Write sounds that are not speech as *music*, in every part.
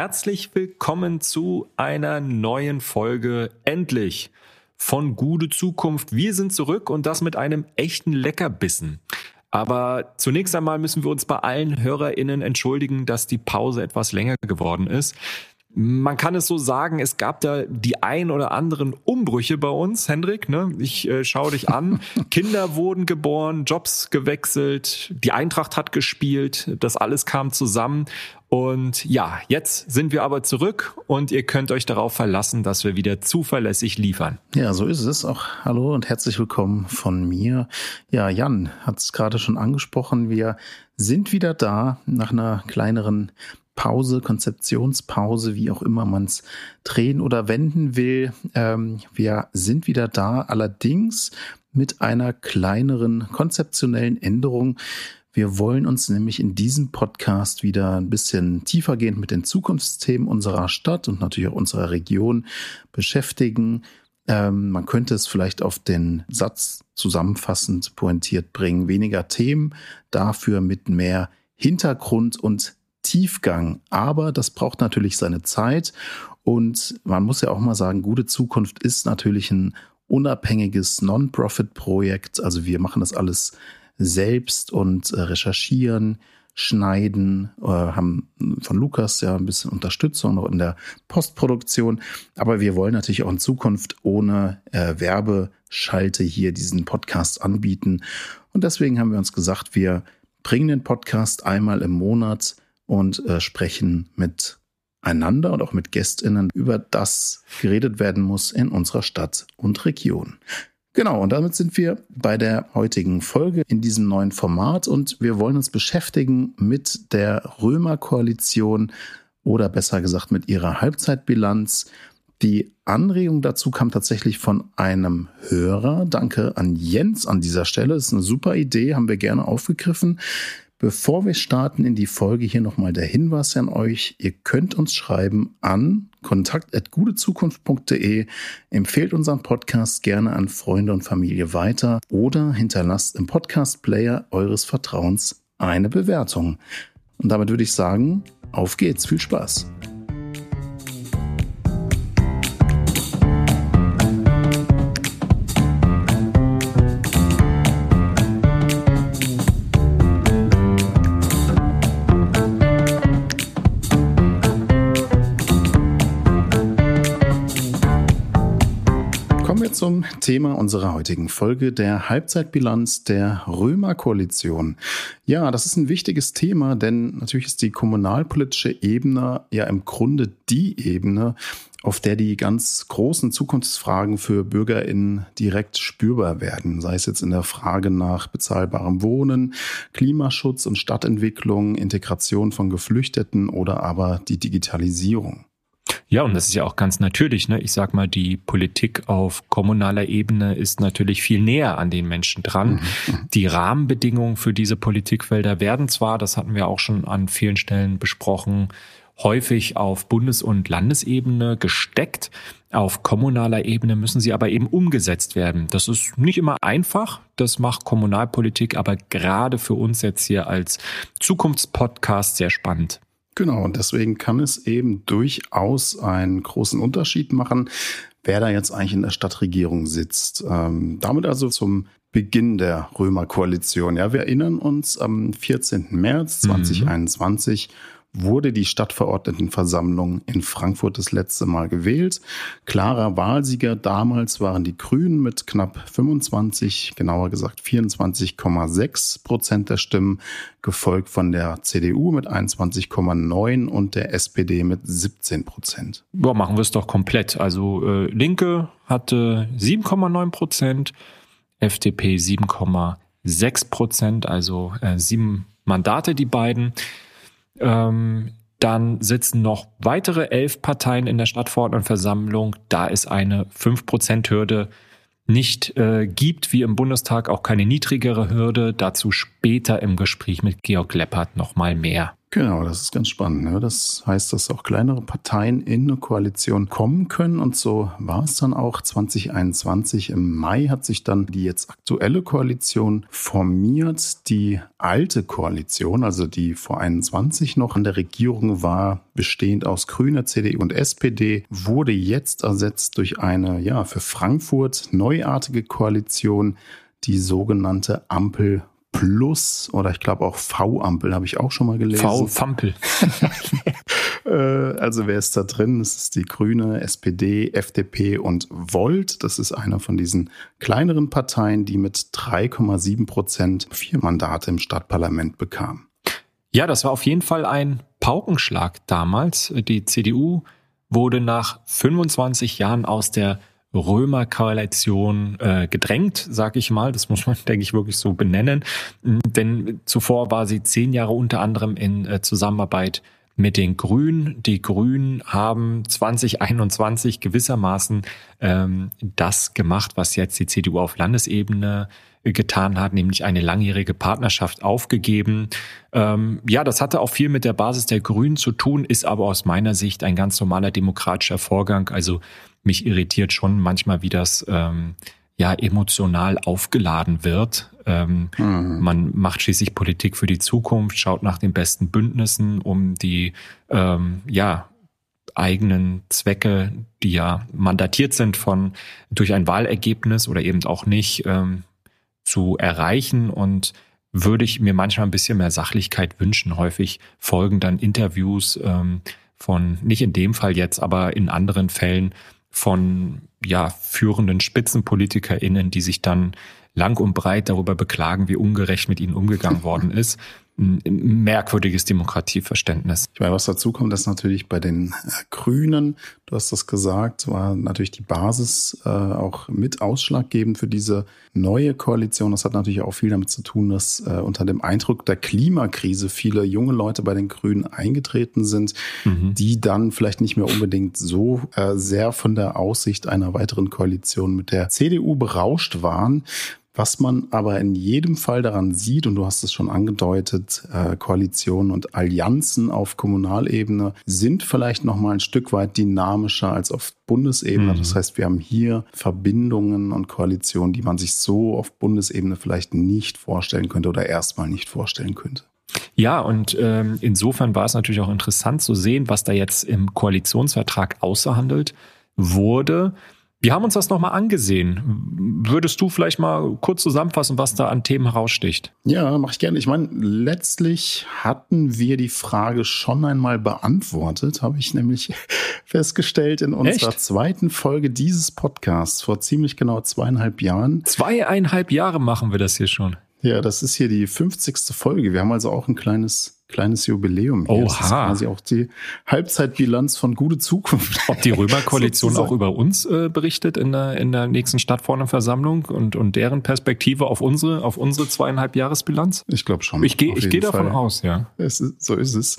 Herzlich willkommen zu einer neuen Folge Endlich von Gute Zukunft. Wir sind zurück und das mit einem echten Leckerbissen. Aber zunächst einmal müssen wir uns bei allen HörerInnen entschuldigen, dass die Pause etwas länger geworden ist. Man kann es so sagen, es gab da die ein oder anderen Umbrüche bei uns, Hendrik. Ne? Ich äh, schaue dich an. *laughs* Kinder wurden geboren, Jobs gewechselt, die Eintracht hat gespielt, das alles kam zusammen. Und ja, jetzt sind wir aber zurück und ihr könnt euch darauf verlassen, dass wir wieder zuverlässig liefern. Ja, so ist es. Auch hallo und herzlich willkommen von mir. Ja, Jan hat es gerade schon angesprochen. Wir sind wieder da nach einer kleineren Pause, Konzeptionspause, wie auch immer man es drehen oder wenden will. Ähm, wir sind wieder da, allerdings mit einer kleineren konzeptionellen Änderung. Wir wollen uns nämlich in diesem Podcast wieder ein bisschen tiefergehend mit den Zukunftsthemen unserer Stadt und natürlich auch unserer Region beschäftigen. Ähm, man könnte es vielleicht auf den Satz zusammenfassend pointiert bringen. Weniger Themen, dafür mit mehr Hintergrund und Tiefgang. Aber das braucht natürlich seine Zeit. Und man muss ja auch mal sagen, gute Zukunft ist natürlich ein unabhängiges Non-Profit-Projekt. Also wir machen das alles selbst und äh, recherchieren, schneiden, äh, haben von Lukas ja ein bisschen Unterstützung noch in der Postproduktion. Aber wir wollen natürlich auch in Zukunft ohne äh, Werbeschalte hier diesen Podcast anbieten. Und deswegen haben wir uns gesagt, wir bringen den Podcast einmal im Monat und äh, sprechen mit einander und auch mit Gästinnen über das geredet werden muss in unserer Stadt und Region. Genau, und damit sind wir bei der heutigen Folge in diesem neuen Format und wir wollen uns beschäftigen mit der Römer-Koalition oder besser gesagt mit ihrer Halbzeitbilanz. Die Anregung dazu kam tatsächlich von einem Hörer. Danke an Jens an dieser Stelle. Das ist eine super Idee, haben wir gerne aufgegriffen. Bevor wir starten in die Folge, hier nochmal der Hinweis an euch. Ihr könnt uns schreiben an kontakt.gutezukunft.de, empfehlt unseren Podcast gerne an Freunde und Familie weiter oder hinterlasst im Podcast-Player eures Vertrauens eine Bewertung. Und damit würde ich sagen, auf geht's, viel Spaß. Zum Thema unserer heutigen Folge, der Halbzeitbilanz der Römer-Koalition. Ja, das ist ein wichtiges Thema, denn natürlich ist die kommunalpolitische Ebene ja im Grunde die Ebene, auf der die ganz großen Zukunftsfragen für BürgerInnen direkt spürbar werden. Sei es jetzt in der Frage nach bezahlbarem Wohnen, Klimaschutz und Stadtentwicklung, Integration von Geflüchteten oder aber die Digitalisierung. Ja, und das ist ja auch ganz natürlich. Ne? Ich sag mal, die Politik auf kommunaler Ebene ist natürlich viel näher an den Menschen dran. Mhm, mhm. Die Rahmenbedingungen für diese Politikfelder werden zwar, das hatten wir auch schon an vielen Stellen besprochen, häufig auf Bundes- und Landesebene gesteckt. Auf kommunaler Ebene müssen sie aber eben umgesetzt werden. Das ist nicht immer einfach. Das macht Kommunalpolitik aber gerade für uns jetzt hier als Zukunftspodcast sehr spannend. Genau, und deswegen kann es eben durchaus einen großen Unterschied machen, wer da jetzt eigentlich in der Stadtregierung sitzt. Ähm, damit also zum Beginn der Römerkoalition. Ja, wir erinnern uns am 14. März 2021 mhm wurde die Stadtverordnetenversammlung in Frankfurt das letzte Mal gewählt. Klarer Wahlsieger damals waren die Grünen mit knapp 25, genauer gesagt 24,6 Prozent der Stimmen, gefolgt von der CDU mit 21,9 und der SPD mit 17 Prozent. Ja, machen wir es doch komplett. Also äh, Linke hatte 7,9 Prozent, FDP 7,6 Prozent, also äh, sieben Mandate die beiden. Ähm, dann sitzen noch weitere elf Parteien in der Stadtverordnetenversammlung. Da es eine 5%-Hürde nicht äh, gibt, wie im Bundestag auch keine niedrigere Hürde. Dazu später im Gespräch mit Georg Leppert nochmal mehr. Genau, das ist ganz spannend. Ne? Das heißt, dass auch kleinere Parteien in eine Koalition kommen können. Und so war es dann auch 2021. Im Mai hat sich dann die jetzt aktuelle Koalition formiert. Die alte Koalition, also die vor 21 noch an der Regierung war, bestehend aus Grüner, CDU und SPD, wurde jetzt ersetzt durch eine, ja, für Frankfurt neuartige Koalition, die sogenannte Ampel Plus oder ich glaube auch V-Ampel habe ich auch schon mal gelesen. V-Fampel. *laughs* Äh, also wer ist da drin? Das ist die Grüne, SPD, FDP und Volt. Das ist einer von diesen kleineren Parteien, die mit 3,7 Prozent vier Mandate im Stadtparlament bekam. Ja, das war auf jeden Fall ein Paukenschlag damals. Die CDU wurde nach 25 Jahren aus der Römer-Koalition äh, gedrängt, sag ich mal. Das muss man, *laughs* denke ich, wirklich so benennen. Denn zuvor war sie zehn Jahre unter anderem in äh, Zusammenarbeit mit den Grünen. Die Grünen haben 2021 gewissermaßen ähm, das gemacht, was jetzt die CDU auf Landesebene getan hat, nämlich eine langjährige Partnerschaft aufgegeben. Ähm, ja, das hatte auch viel mit der Basis der Grünen zu tun, ist aber aus meiner Sicht ein ganz normaler demokratischer Vorgang. Also mich irritiert schon manchmal, wie das ähm, ja emotional aufgeladen wird. Ähm, mhm. Man macht schließlich Politik für die Zukunft, schaut nach den besten Bündnissen, um die ähm, ja eigenen Zwecke, die ja mandatiert sind von durch ein Wahlergebnis oder eben auch nicht, ähm, zu erreichen und würde ich mir manchmal ein bisschen mehr Sachlichkeit wünschen. Häufig folgen dann Interviews ähm, von, nicht in dem Fall jetzt, aber in anderen Fällen von ja, führenden SpitzenpolitikerInnen, die sich dann lang und breit darüber beklagen, wie ungerecht mit ihnen umgegangen worden ist ein merkwürdiges Demokratieverständnis. Ich meine, was dazu kommt, dass natürlich bei den äh, Grünen, du hast das gesagt, war natürlich die Basis äh, auch mit ausschlaggebend für diese neue Koalition. Das hat natürlich auch viel damit zu tun, dass äh, unter dem Eindruck der Klimakrise viele junge Leute bei den Grünen eingetreten sind, mhm. die dann vielleicht nicht mehr unbedingt so äh, sehr von der Aussicht einer weiteren Koalition mit der CDU berauscht waren. Was man aber in jedem Fall daran sieht, und du hast es schon angedeutet, äh, Koalitionen und Allianzen auf Kommunalebene sind vielleicht noch mal ein Stück weit dynamischer als auf Bundesebene. Mhm. Das heißt, wir haben hier Verbindungen und Koalitionen, die man sich so auf Bundesebene vielleicht nicht vorstellen könnte oder erstmal nicht vorstellen könnte. Ja, und ähm, insofern war es natürlich auch interessant zu sehen, was da jetzt im Koalitionsvertrag außerhandelt wurde. Wir haben uns das nochmal angesehen. Würdest du vielleicht mal kurz zusammenfassen, was da an Themen heraussticht? Ja, mache ich gerne. Ich meine, letztlich hatten wir die Frage schon einmal beantwortet, habe ich nämlich *laughs* festgestellt in unserer Echt? zweiten Folge dieses Podcasts vor ziemlich genau zweieinhalb Jahren. Zweieinhalb Jahre machen wir das hier schon. Ja, das ist hier die 50. Folge. Wir haben also auch ein kleines kleines Jubiläum hier. Oha. Das ist quasi auch die Halbzeitbilanz von Gute Zukunft. Ob die Römerkoalition *laughs* auch über uns äh, berichtet in der, in der nächsten Stadtversammlung und, und deren Perspektive auf unsere, auf unsere zweieinhalb Jahresbilanz? Ich glaube schon. Ich gehe ich geh davon aus, ja. Ist, so ist es.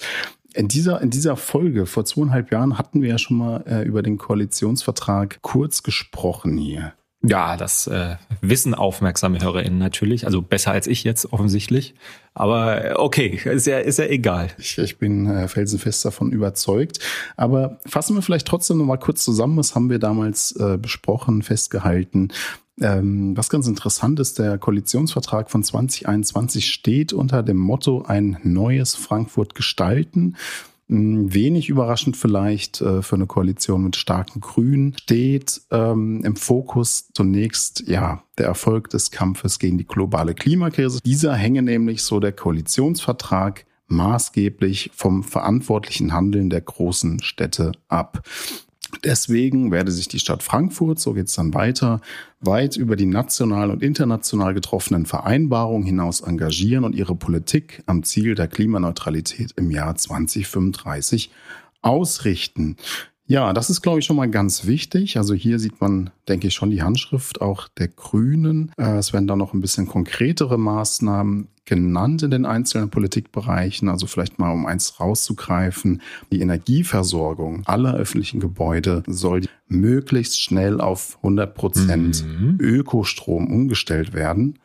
In dieser, in dieser Folge vor zweieinhalb Jahren hatten wir ja schon mal äh, über den Koalitionsvertrag kurz gesprochen hier. Ja, das äh, wissen aufmerksame HörerInnen natürlich. Also besser als ich jetzt offensichtlich. Aber äh, okay, ist ja, ist ja egal. Ich, ich bin äh, felsenfest davon überzeugt. Aber fassen wir vielleicht trotzdem noch mal kurz zusammen. Was haben wir damals äh, besprochen, festgehalten? Ähm, was ganz interessant ist, der Koalitionsvertrag von 2021 steht unter dem Motto ein neues Frankfurt gestalten. Hm, wenig überraschend vielleicht äh, für eine Koalition mit starken Grünen steht ähm, im Fokus zunächst ja der Erfolg des Kampfes gegen die globale Klimakrise. Dieser hänge nämlich so der Koalitionsvertrag maßgeblich vom verantwortlichen Handeln der großen Städte ab. Deswegen werde sich die Stadt Frankfurt, so geht es dann weiter, weit über die national und international getroffenen Vereinbarungen hinaus engagieren und ihre Politik am Ziel der Klimaneutralität im Jahr 2035 ausrichten. Ja, das ist, glaube ich, schon mal ganz wichtig. Also hier sieht man, denke ich, schon die Handschrift auch der Grünen. Äh, es werden da noch ein bisschen konkretere Maßnahmen genannt in den einzelnen Politikbereichen. Also vielleicht mal, um eins rauszugreifen, die Energieversorgung aller öffentlichen Gebäude soll möglichst schnell auf 100 Prozent mhm. Ökostrom umgestellt werden.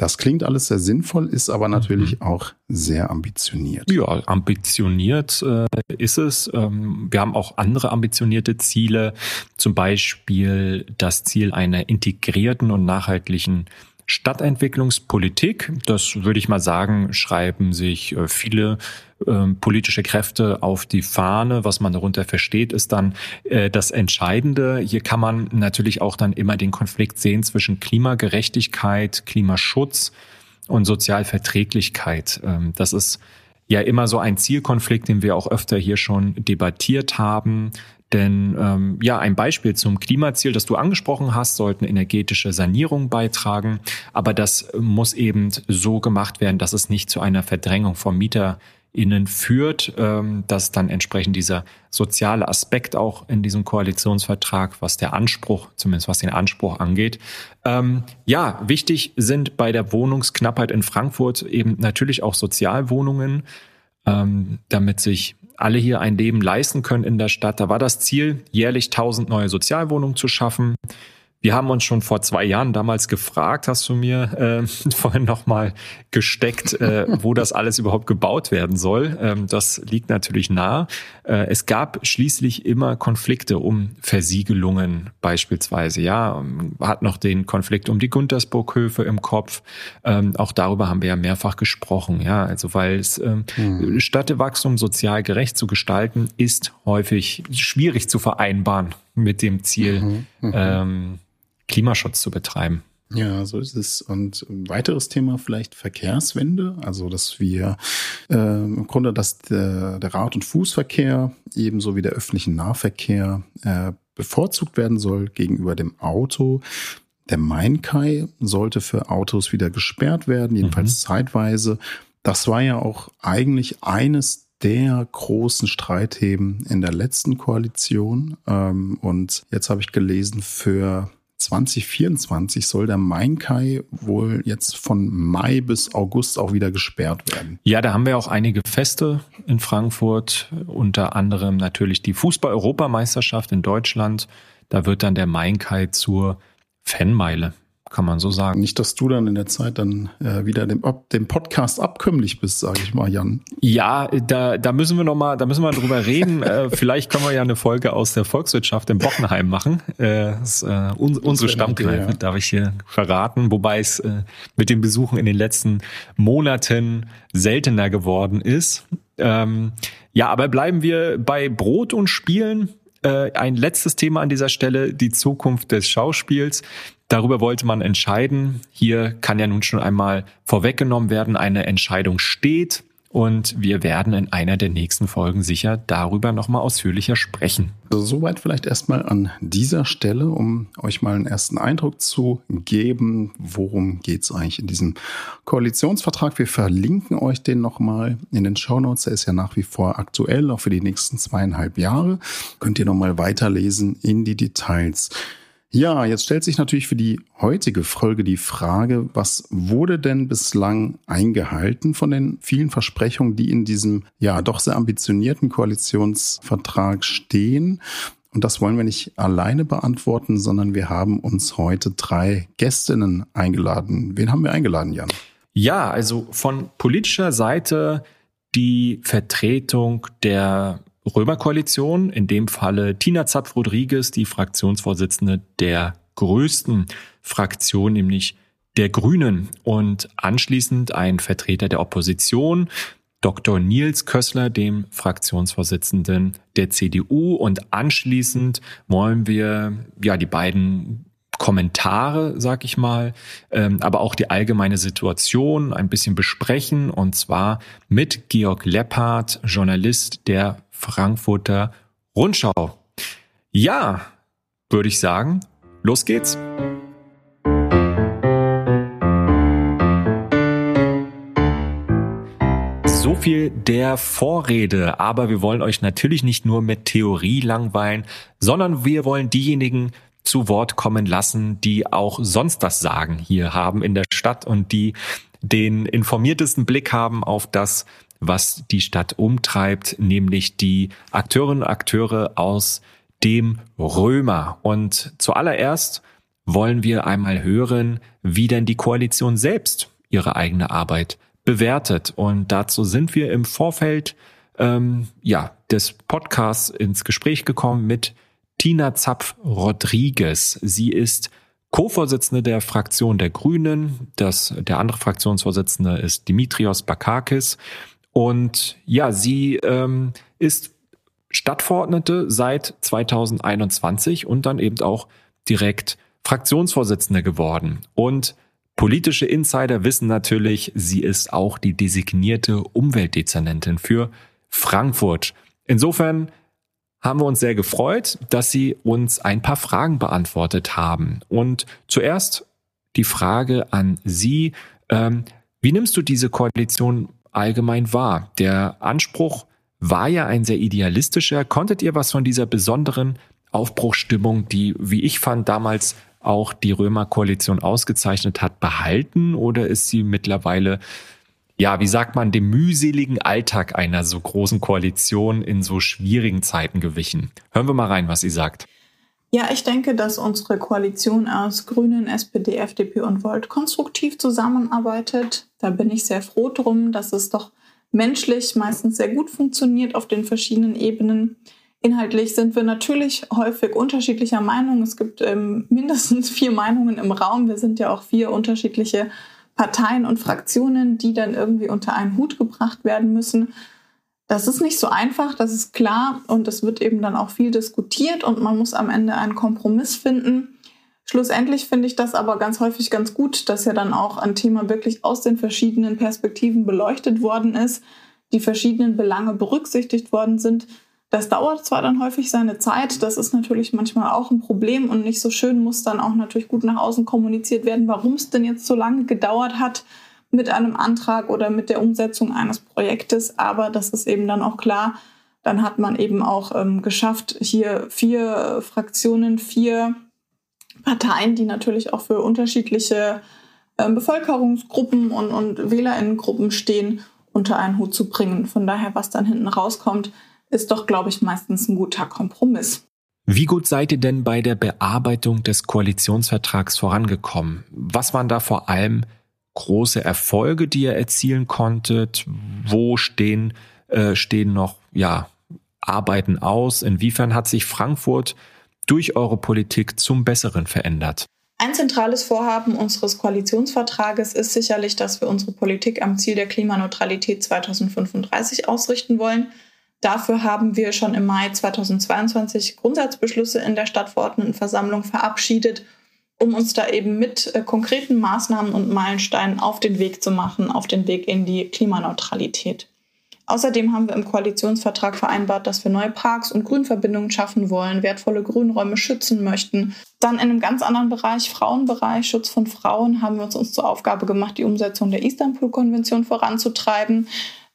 Das klingt alles sehr sinnvoll, ist aber natürlich mhm. auch sehr ambitioniert. Ja, ambitioniert äh, ist es. Ähm, wir haben auch andere ambitionierte Ziele, zum Beispiel das Ziel einer integrierten und nachhaltigen Stadtentwicklungspolitik. Das würde ich mal sagen, schreiben sich äh, viele ähm, politische Kräfte auf die Fahne. Was man darunter versteht, ist dann äh, das Entscheidende. Hier kann man natürlich auch dann immer den Konflikt sehen zwischen Klimagerechtigkeit, Klimaschutz und Sozialverträglichkeit. Ähm, das ist ja immer so ein Zielkonflikt, den wir auch öfter hier schon debattiert haben. Denn ähm, ja, ein Beispiel zum Klimaziel, das du angesprochen hast, sollten energetische Sanierung beitragen. Aber das muss eben so gemacht werden, dass es nicht zu einer Verdrängung vom Mieter innen führt, ähm, dass dann entsprechend dieser soziale Aspekt auch in diesem Koalitionsvertrag, was der Anspruch, zumindest was den Anspruch angeht. Ähm, ja, wichtig sind bei der Wohnungsknappheit in Frankfurt eben natürlich auch Sozialwohnungen, ähm, damit sich alle hier ein Leben leisten können in der Stadt. Da war das Ziel, jährlich 1000 neue Sozialwohnungen zu schaffen. Wir haben uns schon vor zwei Jahren damals gefragt, hast du mir äh, *laughs* vorhin nochmal gesteckt, äh, wo das alles überhaupt gebaut werden soll. Ähm, das liegt natürlich nah. Äh, es gab schließlich immer Konflikte um Versiegelungen beispielsweise. Ja, hat noch den Konflikt um die Guntersburghöfe im Kopf. Ähm, auch darüber haben wir ja mehrfach gesprochen. Ja, also weil es ähm, hm. Städtewachstum sozial gerecht zu gestalten ist häufig schwierig zu vereinbaren mit dem Ziel. Mhm, mhm. ähm, Klimaschutz zu betreiben. Ja, so ist es. Und ein weiteres Thema vielleicht Verkehrswende, also dass wir äh, im Grunde, dass der, der Rad- und Fußverkehr ebenso wie der öffentliche Nahverkehr äh, bevorzugt werden soll gegenüber dem Auto. Der Mainkai sollte für Autos wieder gesperrt werden, jedenfalls mhm. zeitweise. Das war ja auch eigentlich eines der großen Streitheben in der letzten Koalition. Ähm, und jetzt habe ich gelesen, für 2024 soll der Mainkai wohl jetzt von Mai bis August auch wieder gesperrt werden. Ja, da haben wir auch einige Feste in Frankfurt, unter anderem natürlich die Fußball-Europameisterschaft in Deutschland. Da wird dann der Mainkai zur Fanmeile kann man so sagen. Nicht, dass du dann in der Zeit dann äh, wieder dem, dem Podcast abkömmlich bist, sage ich mal, Jan. Ja, da, da müssen wir noch mal, da müssen wir drüber reden. *laughs* äh, vielleicht können wir ja eine Folge aus der Volkswirtschaft in Bockenheim machen. Äh, das, äh, un, unsere Stammkneipe, ja. darf ich hier verraten. Wobei es äh, mit den Besuchen in den letzten Monaten seltener geworden ist. Ähm, ja, aber bleiben wir bei Brot und Spielen. Äh, ein letztes Thema an dieser Stelle, die Zukunft des Schauspiels. Darüber wollte man entscheiden. Hier kann ja nun schon einmal vorweggenommen werden, eine Entscheidung steht. Und wir werden in einer der nächsten Folgen sicher darüber nochmal ausführlicher sprechen. Also soweit vielleicht erstmal an dieser Stelle, um euch mal einen ersten Eindruck zu geben, worum geht es eigentlich in diesem Koalitionsvertrag. Wir verlinken euch den nochmal in den Shownotes. Er ist ja nach wie vor aktuell, auch für die nächsten zweieinhalb Jahre. Könnt ihr nochmal weiterlesen in die Details. Ja, jetzt stellt sich natürlich für die heutige Folge die Frage, was wurde denn bislang eingehalten von den vielen Versprechungen, die in diesem ja doch sehr ambitionierten Koalitionsvertrag stehen? Und das wollen wir nicht alleine beantworten, sondern wir haben uns heute drei Gästinnen eingeladen. Wen haben wir eingeladen, Jan? Ja, also von politischer Seite die Vertretung der Römerkoalition, in dem Falle Tina Zapf-Rodriguez, die Fraktionsvorsitzende der größten Fraktion, nämlich der Grünen und anschließend ein Vertreter der Opposition, Dr. Nils Kössler, dem Fraktionsvorsitzenden der CDU und anschließend wollen wir ja die beiden Kommentare, sag ich mal, ähm, aber auch die allgemeine Situation ein bisschen besprechen und zwar mit Georg Leppard, Journalist der Frankfurter Rundschau. Ja, würde ich sagen, los geht's. So viel der Vorrede, aber wir wollen euch natürlich nicht nur mit Theorie langweilen, sondern wir wollen diejenigen zu Wort kommen lassen, die auch sonst das Sagen hier haben in der Stadt und die den informiertesten Blick haben auf das, was die Stadt umtreibt, nämlich die Akteurinnen und Akteure aus dem Römer. Und zuallererst wollen wir einmal hören, wie denn die Koalition selbst ihre eigene Arbeit bewertet. Und dazu sind wir im Vorfeld ähm, ja, des Podcasts ins Gespräch gekommen mit Tina Zapf-Rodriguez. Sie ist Co-Vorsitzende der Fraktion der Grünen. Das, der andere Fraktionsvorsitzende ist Dimitrios Bakakis. Und ja, sie ähm, ist Stadtverordnete seit 2021 und dann eben auch direkt Fraktionsvorsitzende geworden. Und politische Insider wissen natürlich, sie ist auch die designierte Umweltdezernentin für Frankfurt. Insofern haben wir uns sehr gefreut, dass Sie uns ein paar Fragen beantwortet haben. Und zuerst die Frage an Sie. Ähm, wie nimmst du diese Koalition allgemein wahr? Der Anspruch war ja ein sehr idealistischer. Konntet ihr was von dieser besonderen Aufbruchstimmung, die, wie ich fand, damals auch die Römerkoalition ausgezeichnet hat, behalten? Oder ist sie mittlerweile ja, wie sagt man, dem mühseligen Alltag einer so großen Koalition in so schwierigen Zeiten gewichen. Hören wir mal rein, was sie sagt. Ja, ich denke, dass unsere Koalition aus Grünen, SPD, FDP und Volt konstruktiv zusammenarbeitet. Da bin ich sehr froh drum, dass es doch menschlich meistens sehr gut funktioniert auf den verschiedenen Ebenen. Inhaltlich sind wir natürlich häufig unterschiedlicher Meinung. Es gibt ähm, mindestens vier Meinungen im Raum. Wir sind ja auch vier unterschiedliche Parteien und Fraktionen, die dann irgendwie unter einen Hut gebracht werden müssen. Das ist nicht so einfach, das ist klar und es wird eben dann auch viel diskutiert und man muss am Ende einen Kompromiss finden. Schlussendlich finde ich das aber ganz häufig ganz gut, dass ja dann auch ein Thema wirklich aus den verschiedenen Perspektiven beleuchtet worden ist, die verschiedenen Belange berücksichtigt worden sind das dauert zwar dann häufig seine Zeit, das ist natürlich manchmal auch ein Problem und nicht so schön, muss dann auch natürlich gut nach außen kommuniziert werden, warum es denn jetzt so lange gedauert hat mit einem Antrag oder mit der Umsetzung eines Projektes. Aber das ist eben dann auch klar, dann hat man eben auch ähm, geschafft, hier vier Fraktionen, vier Parteien, die natürlich auch für unterschiedliche äh, Bevölkerungsgruppen und, und Wählerinnengruppen stehen, unter einen Hut zu bringen. Von daher, was dann hinten rauskommt, ist doch, glaube ich, meistens ein guter Kompromiss. Wie gut seid ihr denn bei der Bearbeitung des Koalitionsvertrags vorangekommen? Was waren da vor allem große Erfolge, die ihr erzielen konntet? Wo stehen, äh, stehen noch ja, Arbeiten aus? Inwiefern hat sich Frankfurt durch eure Politik zum Besseren verändert? Ein zentrales Vorhaben unseres Koalitionsvertrages ist sicherlich, dass wir unsere Politik am Ziel der Klimaneutralität 2035 ausrichten wollen. Dafür haben wir schon im Mai 2022 Grundsatzbeschlüsse in der Stadtverordnetenversammlung verabschiedet, um uns da eben mit äh, konkreten Maßnahmen und Meilensteinen auf den Weg zu machen, auf den Weg in die Klimaneutralität. Außerdem haben wir im Koalitionsvertrag vereinbart, dass wir neue Parks und Grünverbindungen schaffen wollen, wertvolle Grünräume schützen möchten. Dann in einem ganz anderen Bereich, Frauenbereich, Schutz von Frauen, haben wir uns, uns zur Aufgabe gemacht, die Umsetzung der Istanbul-Konvention voranzutreiben.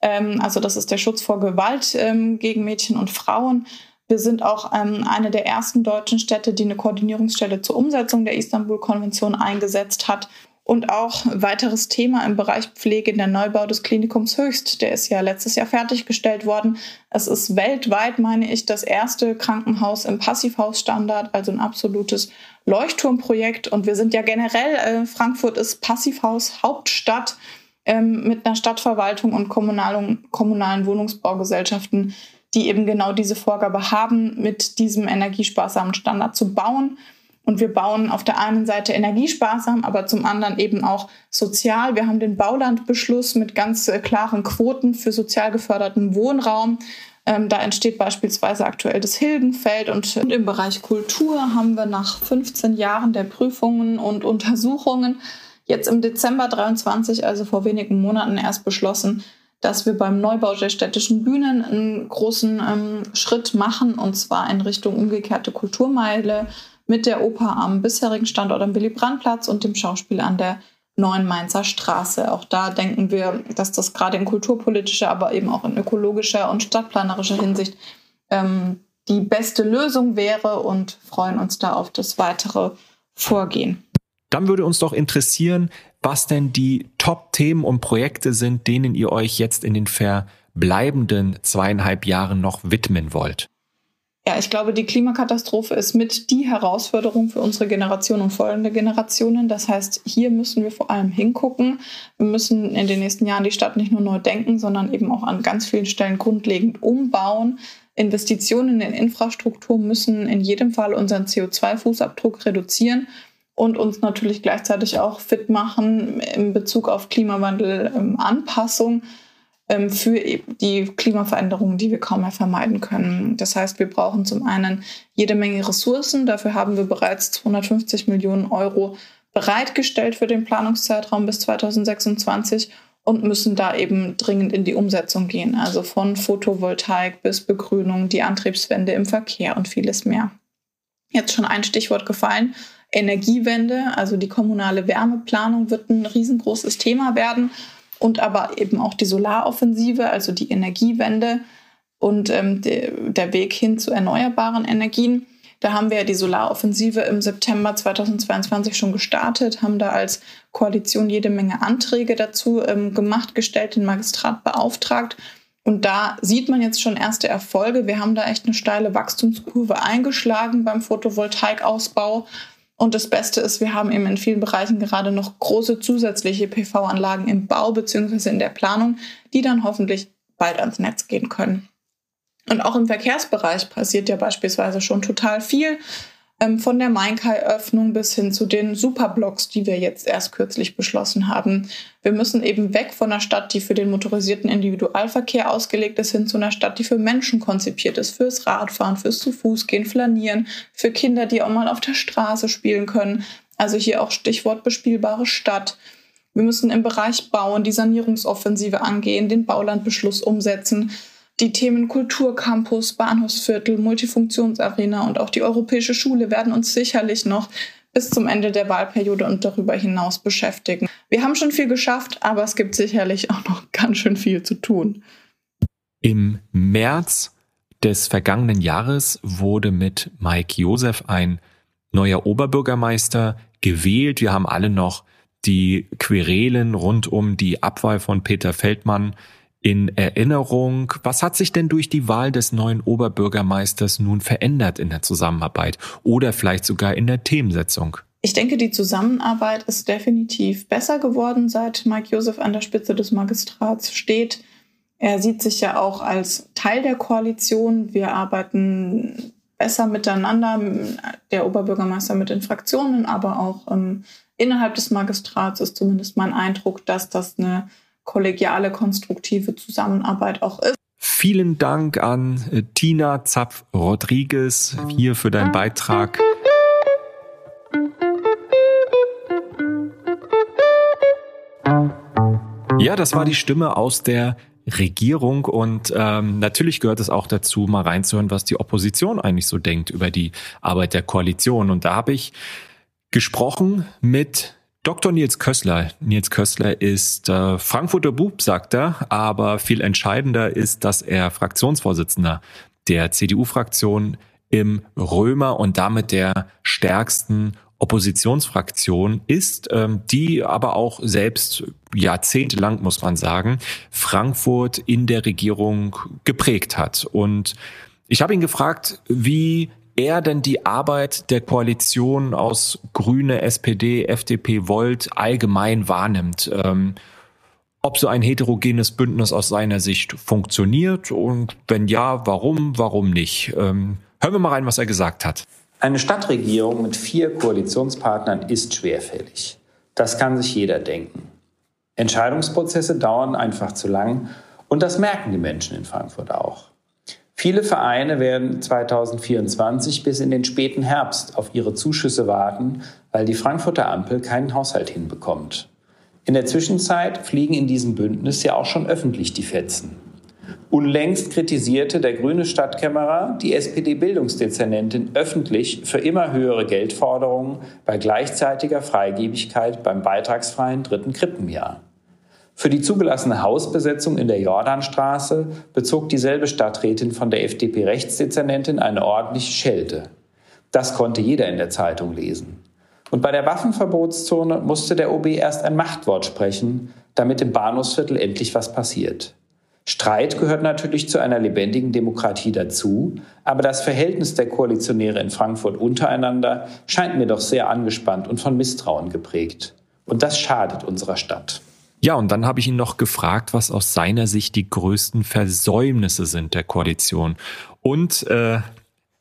Ähm, also das ist der Schutz vor Gewalt ähm, gegen Mädchen und Frauen. Wir sind auch ähm, eine der ersten deutschen Städte, die eine Koordinierungsstelle zur Umsetzung der Istanbul-Konvention eingesetzt hat. Und auch weiteres Thema im Bereich Pflege, der Neubau des Klinikums Höchst. Der ist ja letztes Jahr fertiggestellt worden. Es ist weltweit, meine ich, das erste Krankenhaus im Passivhausstandard, also ein absolutes Leuchtturmprojekt. Und wir sind ja generell, äh, Frankfurt ist Passivhaus Hauptstadt ähm, mit einer Stadtverwaltung und kommunalen, kommunalen Wohnungsbaugesellschaften, die eben genau diese Vorgabe haben, mit diesem energiesparsamen Standard zu bauen. Und wir bauen auf der einen Seite energiesparsam, aber zum anderen eben auch sozial. Wir haben den Baulandbeschluss mit ganz äh, klaren Quoten für sozial geförderten Wohnraum. Ähm, da entsteht beispielsweise aktuell das Hilgenfeld und im Bereich Kultur haben wir nach 15 Jahren der Prüfungen und Untersuchungen jetzt im Dezember 23, also vor wenigen Monaten erst beschlossen, dass wir beim Neubau der städtischen Bühnen einen großen ähm, Schritt machen und zwar in Richtung umgekehrte Kulturmeile mit der Oper am bisherigen Standort am Willy-Brandt-Platz und dem Schauspiel an der neuen Mainzer Straße. Auch da denken wir, dass das gerade in kulturpolitischer, aber eben auch in ökologischer und stadtplanerischer Hinsicht ähm, die beste Lösung wäre und freuen uns da auf das weitere Vorgehen. Dann würde uns doch interessieren, was denn die Top-Themen und Projekte sind, denen ihr euch jetzt in den verbleibenden zweieinhalb Jahren noch widmen wollt. Ja, ich glaube, die Klimakatastrophe ist mit die Herausforderung für unsere Generation und folgende Generationen. Das heißt, hier müssen wir vor allem hingucken. Wir müssen in den nächsten Jahren die Stadt nicht nur neu denken, sondern eben auch an ganz vielen Stellen grundlegend umbauen. Investitionen in Infrastruktur müssen in jedem Fall unseren CO2-Fußabdruck reduzieren und uns natürlich gleichzeitig auch fit machen in Bezug auf Klimawandel, ähm, ähm, für die Klimaveränderungen, die wir kaum mehr vermeiden können. Das heißt, wir brauchen zum einen jede Menge Ressourcen. Dafür haben wir bereits 250 Millionen Euro bereitgestellt für den Planungszeitraum bis 2026 und müssen da eben dringend in die Umsetzung gehen. Also von Photovoltaik bis Begrünung, die Antriebswende im Verkehr und vieles mehr. Jetzt schon ein Stichwort gefallen. Energiewende, also die kommunale Wärmeplanung wird ein riesengroßes Thema werden und aber eben auch die Solaroffensive, also die Energiewende und ähm, de, der Weg hin zu erneuerbaren Energien. Da haben wir ja die Solaroffensive im September 2022 schon gestartet, haben da als Koalition jede Menge Anträge dazu ähm, gemacht, gestellt, den Magistrat beauftragt. Und da sieht man jetzt schon erste Erfolge. Wir haben da echt eine steile Wachstumskurve eingeschlagen beim Photovoltaikausbau. Und das Beste ist, wir haben eben in vielen Bereichen gerade noch große zusätzliche PV-Anlagen im Bau bzw. in der Planung, die dann hoffentlich bald ans Netz gehen können. Und auch im Verkehrsbereich passiert ja beispielsweise schon total viel ähm, von der Mainkai-Öffnung bis hin zu den Superblocks, die wir jetzt erst kürzlich beschlossen haben. Wir müssen eben weg von einer Stadt, die für den motorisierten Individualverkehr ausgelegt ist, hin zu einer Stadt, die für Menschen konzipiert ist, fürs Radfahren, fürs zu Fuß gehen, flanieren, für Kinder, die auch mal auf der Straße spielen können. Also hier auch Stichwort bespielbare Stadt. Wir müssen im Bereich Bauen die Sanierungsoffensive angehen, den Baulandbeschluss umsetzen die Themen Kulturcampus, Bahnhofsviertel, Multifunktionsarena und auch die Europäische Schule werden uns sicherlich noch bis zum Ende der Wahlperiode und darüber hinaus beschäftigen. Wir haben schon viel geschafft, aber es gibt sicherlich auch noch *laughs* ganz schön viel zu tun. Im März des vergangenen Jahres wurde mit Mike Josef ein neuer Oberbürgermeister gewählt. Wir haben alle noch die Querelen rund um die Abwahl von Peter Feldmann in Erinnerung. Was hat sich denn durch die Wahl des neuen Oberbürgermeisters nun verändert in der Zusammenarbeit oder vielleicht sogar in der Themensetzung? Ich denke, die Zusammenarbeit ist definitiv besser geworden, seit Mike Josef an der Spitze des Magistrats steht. Er sieht sich ja auch als Teil der Koalition. Wir arbeiten besser miteinander, der Oberbürgermeister mit den Fraktionen, aber auch ähm, innerhalb des Magistrats ist zumindest mein Eindruck, dass das eine kollegiale, konstruktive Zusammenarbeit auch ist. Vielen Dank an äh, Tina Zapf-Rodriguez hier für deinen Beitrag. Ja, das war die Stimme aus der Regierung und ähm, natürlich gehört es auch dazu, mal reinzuhören, was die Opposition eigentlich so denkt über die Arbeit der Koalition. Und da habe ich gesprochen mit Dr. Nils Kössler. Nils Kössler ist äh, Frankfurter Bub, sagt er, aber viel entscheidender ist, dass er Fraktionsvorsitzender der CDU-Fraktion im Römer und damit der stärksten Oppositionsfraktion ist, ähm, die aber auch selbst jahrzehntelang, muss man sagen, Frankfurt in der Regierung geprägt hat. Und ich habe ihn gefragt, wie er denn die Arbeit der Koalition aus Grüne, SPD, FDP, Volt allgemein wahrnimmt. Ähm, ob so ein heterogenes Bündnis aus seiner Sicht funktioniert und wenn ja, warum, warum nicht? Ähm, hören wir mal rein, was er gesagt hat. Eine Stadtregierung mit vier Koalitionspartnern ist schwerfällig. Das kann sich jeder denken. Entscheidungsprozesse dauern einfach zu lang und das merken die Menschen in Frankfurt auch. Viele Vereine werden 2024 bis in den späten Herbst auf ihre Zuschüsse warten, weil die Frankfurter Ampel keinen Haushalt hinbekommt. In der Zwischenzeit fliegen in diesem Bündnis ja auch schon öffentlich die Fetzen. Unlängst kritisierte der grüne Stadtkämmerer die SPD-Bildungsdezernentin öffentlich für immer höhere Geldforderungen bei gleichzeitiger Freigebigkeit beim beitragsfreien dritten Krippenjahr. Für die zugelassene Hausbesetzung in der Jordanstraße bezog dieselbe Stadträtin von der FDP-Rechtsdezernentin eine ordentliche Schelte. Das konnte jeder in der Zeitung lesen. Und bei der Waffenverbotszone musste der OB erst ein Machtwort sprechen, damit im Bahnhofsviertel endlich was passiert. Streit gehört natürlich zu einer lebendigen Demokratie dazu, aber das Verhältnis der Koalitionäre in Frankfurt untereinander scheint mir doch sehr angespannt und von Misstrauen geprägt. Und das schadet unserer Stadt. Ja, und dann habe ich ihn noch gefragt, was aus seiner Sicht die größten Versäumnisse sind der Koalition. Und äh,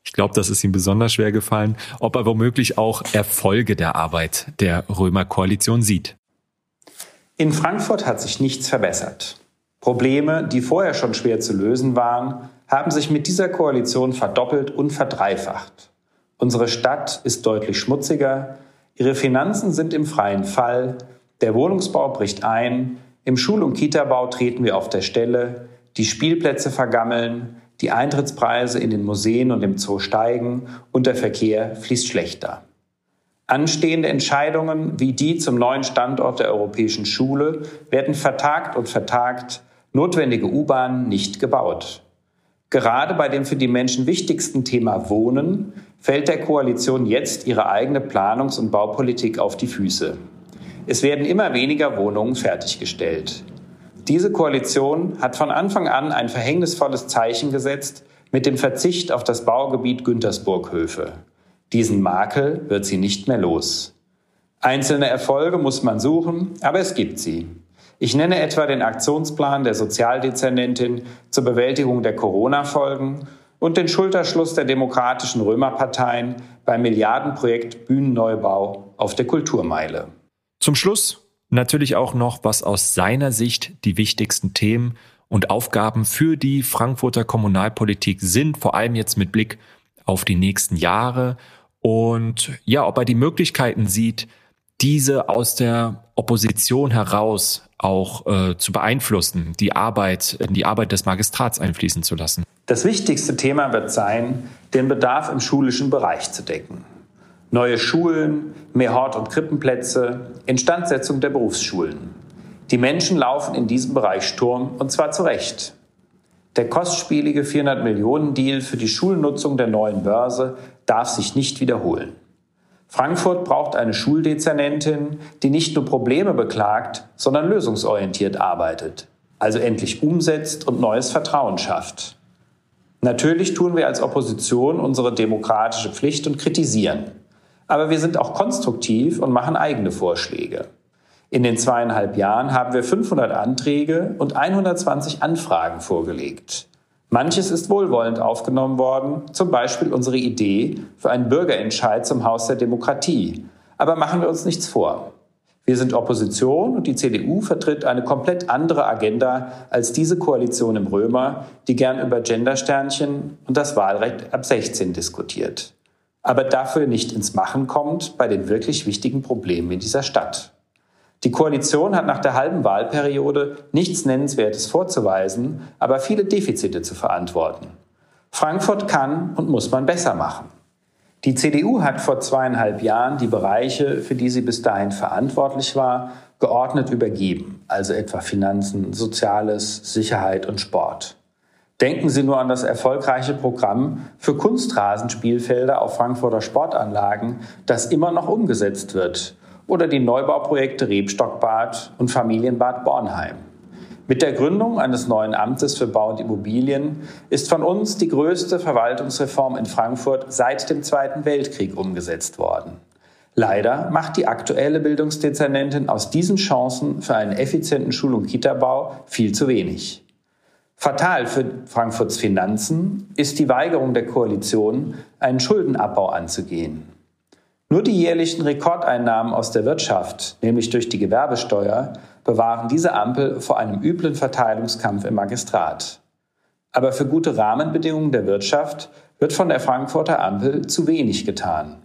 ich glaube, das ist ihm besonders schwer gefallen, ob er womöglich auch Erfolge der Arbeit der Römer-Koalition sieht. In Frankfurt hat sich nichts verbessert. Probleme, die vorher schon schwer zu lösen waren, haben sich mit dieser Koalition verdoppelt und verdreifacht. Unsere Stadt ist deutlich schmutziger, ihre Finanzen sind im freien Fall, der Wohnungsbau bricht ein, im Schul- und Kitabau treten wir auf der Stelle, die Spielplätze vergammeln, die Eintrittspreise in den Museen und im Zoo steigen und der Verkehr fließt schlechter. Anstehende Entscheidungen wie die zum neuen Standort der Europäischen Schule werden vertagt und vertagt, notwendige U-Bahnen nicht gebaut. Gerade bei dem für die Menschen wichtigsten Thema Wohnen fällt der Koalition jetzt ihre eigene Planungs- und Baupolitik auf die Füße. Es werden immer weniger Wohnungen fertiggestellt. Diese Koalition hat von Anfang an ein verhängnisvolles Zeichen gesetzt mit dem Verzicht auf das Baugebiet Güntersburghöfe. Diesen Makel wird sie nicht mehr los. Einzelne Erfolge muss man suchen, aber es gibt sie. Ich nenne etwa den Aktionsplan der Sozialdezernentin zur Bewältigung der Corona-Folgen und den Schulterschluss der demokratischen Römerparteien beim Milliardenprojekt Bühnenneubau auf der Kulturmeile. Zum Schluss natürlich auch noch, was aus seiner Sicht die wichtigsten Themen und Aufgaben für die Frankfurter Kommunalpolitik sind, vor allem jetzt mit Blick auf die nächsten Jahre und ja, ob er die Möglichkeiten sieht, diese aus der Opposition heraus auch äh, zu beeinflussen, die Arbeit, die Arbeit des Magistrats einfließen zu lassen? Das wichtigste Thema wird sein, den Bedarf im schulischen Bereich zu decken. Neue Schulen, mehr Hort- und Krippenplätze, Instandsetzung der Berufsschulen. Die Menschen laufen in diesem Bereich Sturm und zwar zu Recht. Der kostspielige 400 Millionen Deal für die Schulnutzung der neuen Börse darf sich nicht wiederholen. Frankfurt braucht eine Schuldezernentin, die nicht nur Probleme beklagt, sondern lösungsorientiert arbeitet, also endlich umsetzt und neues Vertrauen schafft. Natürlich tun wir als Opposition unsere demokratische Pflicht und kritisieren. Aber wir sind auch konstruktiv und machen eigene Vorschläge. In den zweieinhalb Jahren haben wir 500 Anträge und 120 Anfragen vorgelegt. Manches ist wohlwollend aufgenommen worden, zum Beispiel unsere Idee für einen Bürgerentscheid zum Haus der Demokratie. Aber machen wir uns nichts vor. Wir sind Opposition und die CDU vertritt eine komplett andere Agenda als diese Koalition im Römer, die gern über Gendersternchen und das Wahlrecht ab 16 diskutiert. Aber dafür nicht ins Machen kommt bei den wirklich wichtigen Problemen in dieser Stadt. Die Koalition hat nach der halben Wahlperiode nichts Nennenswertes vorzuweisen, aber viele Defizite zu verantworten. Frankfurt kann und muss man besser machen. Die CDU hat vor zweieinhalb Jahren die Bereiche, für die sie bis dahin verantwortlich war, geordnet übergeben, also etwa Finanzen, Soziales, Sicherheit und Sport. Denken Sie nur an das erfolgreiche Programm für Kunstrasenspielfelder auf Frankfurter Sportanlagen, das immer noch umgesetzt wird oder die Neubauprojekte Rebstockbad und Familienbad Bornheim. Mit der Gründung eines neuen Amtes für Bau und Immobilien ist von uns die größte Verwaltungsreform in Frankfurt seit dem Zweiten Weltkrieg umgesetzt worden. Leider macht die aktuelle Bildungsdezernentin aus diesen Chancen für einen effizienten Schul- und Kitabau viel zu wenig. Fatal für Frankfurts Finanzen ist die Weigerung der Koalition, einen Schuldenabbau anzugehen. Nur die jährlichen Rekordeinnahmen aus der Wirtschaft, nämlich durch die Gewerbesteuer, bewahren diese Ampel vor einem üblen Verteilungskampf im Magistrat. Aber für gute Rahmenbedingungen der Wirtschaft wird von der Frankfurter Ampel zu wenig getan.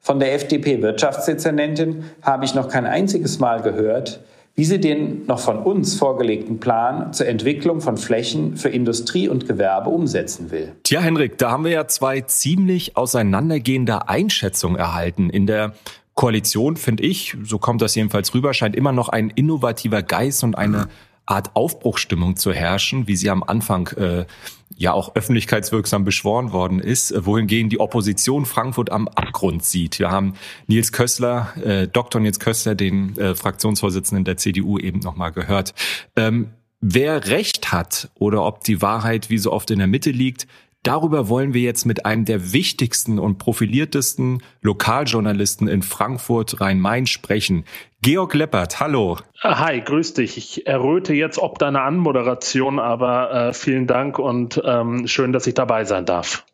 Von der FDP-Wirtschaftsdezernentin habe ich noch kein einziges Mal gehört, wie sie den noch von uns vorgelegten Plan zur Entwicklung von Flächen für Industrie und Gewerbe umsetzen will. Tja, Henrik, da haben wir ja zwei ziemlich auseinandergehende Einschätzungen erhalten. In der Koalition, finde ich, so kommt das jedenfalls rüber, scheint immer noch ein innovativer Geist und eine Art Aufbruchstimmung zu herrschen, wie sie am Anfang äh, ja auch öffentlichkeitswirksam beschworen worden ist, äh, wohingegen die Opposition Frankfurt am Abgrund sieht. Wir haben Nils Kössler, äh, Dr. Nils Kössler, den äh, Fraktionsvorsitzenden der CDU eben nochmal gehört. Ähm, Wer recht hat oder ob die Wahrheit wie so oft in der Mitte liegt, Darüber wollen wir jetzt mit einem der wichtigsten und profiliertesten Lokaljournalisten in Frankfurt Rhein-Main sprechen. Georg Leppert, hallo. Hi, grüß dich. Ich erröte jetzt ob deiner Anmoderation, aber äh, vielen Dank und ähm, schön, dass ich dabei sein darf.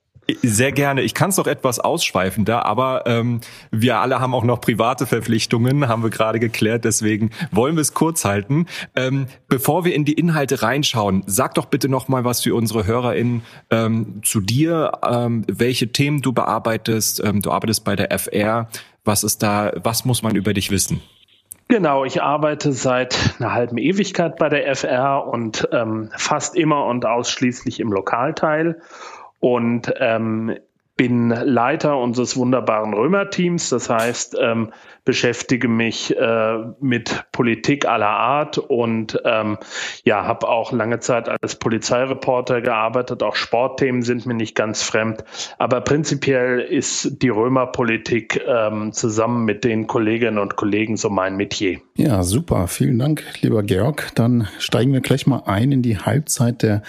Sehr gerne. Ich kann es noch etwas ausschweifender, aber ähm, wir alle haben auch noch private Verpflichtungen, haben wir gerade geklärt. Deswegen wollen wir es kurz halten. Ähm, bevor wir in die Inhalte reinschauen, sag doch bitte noch mal was für unsere HörerInnen ähm, zu dir, ähm, welche Themen du bearbeitest. Ähm, du arbeitest bei der FR. Was ist da? Was muss man über dich wissen? Genau, ich arbeite seit einer halben Ewigkeit bei der FR und ähm, fast immer und ausschließlich im Lokalteil und ähm, bin Leiter unseres wunderbaren Römer-Teams. Das heißt, ähm, beschäftige mich äh, mit Politik aller Art und ähm, ja, habe auch lange Zeit als Polizeireporter gearbeitet. Auch Sportthemen sind mir nicht ganz fremd. Aber prinzipiell ist die Römerpolitik ähm, zusammen mit den Kolleginnen und Kollegen so mein Metier. Ja, super. Vielen Dank, lieber Georg. Dann steigen wir gleich mal ein in die Halbzeit der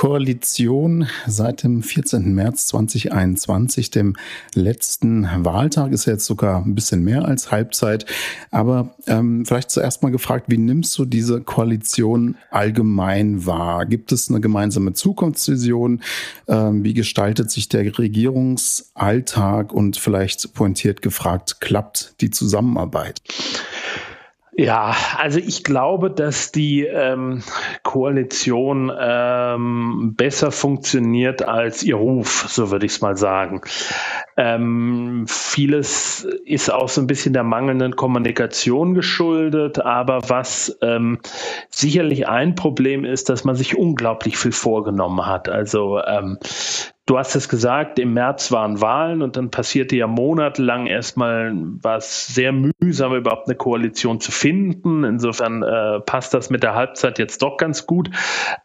Koalition seit dem 14. März 2021, dem letzten Wahltag, ist jetzt sogar ein bisschen mehr als Halbzeit. Aber ähm, vielleicht zuerst mal gefragt, wie nimmst du diese Koalition allgemein wahr? Gibt es eine gemeinsame Zukunftsvision? Ähm, wie gestaltet sich der Regierungsalltag? Und vielleicht pointiert gefragt, klappt die Zusammenarbeit? Ja, also ich glaube, dass die ähm, Koalition ähm, besser funktioniert als ihr Ruf, so würde ich es mal sagen. Ähm, vieles ist auch so ein bisschen der mangelnden Kommunikation geschuldet, aber was ähm, sicherlich ein Problem ist, dass man sich unglaublich viel vorgenommen hat. Also ähm, Du hast es gesagt, im März waren Wahlen und dann passierte ja monatelang erstmal was sehr mühsam, überhaupt eine Koalition zu finden. Insofern äh, passt das mit der Halbzeit jetzt doch ganz gut.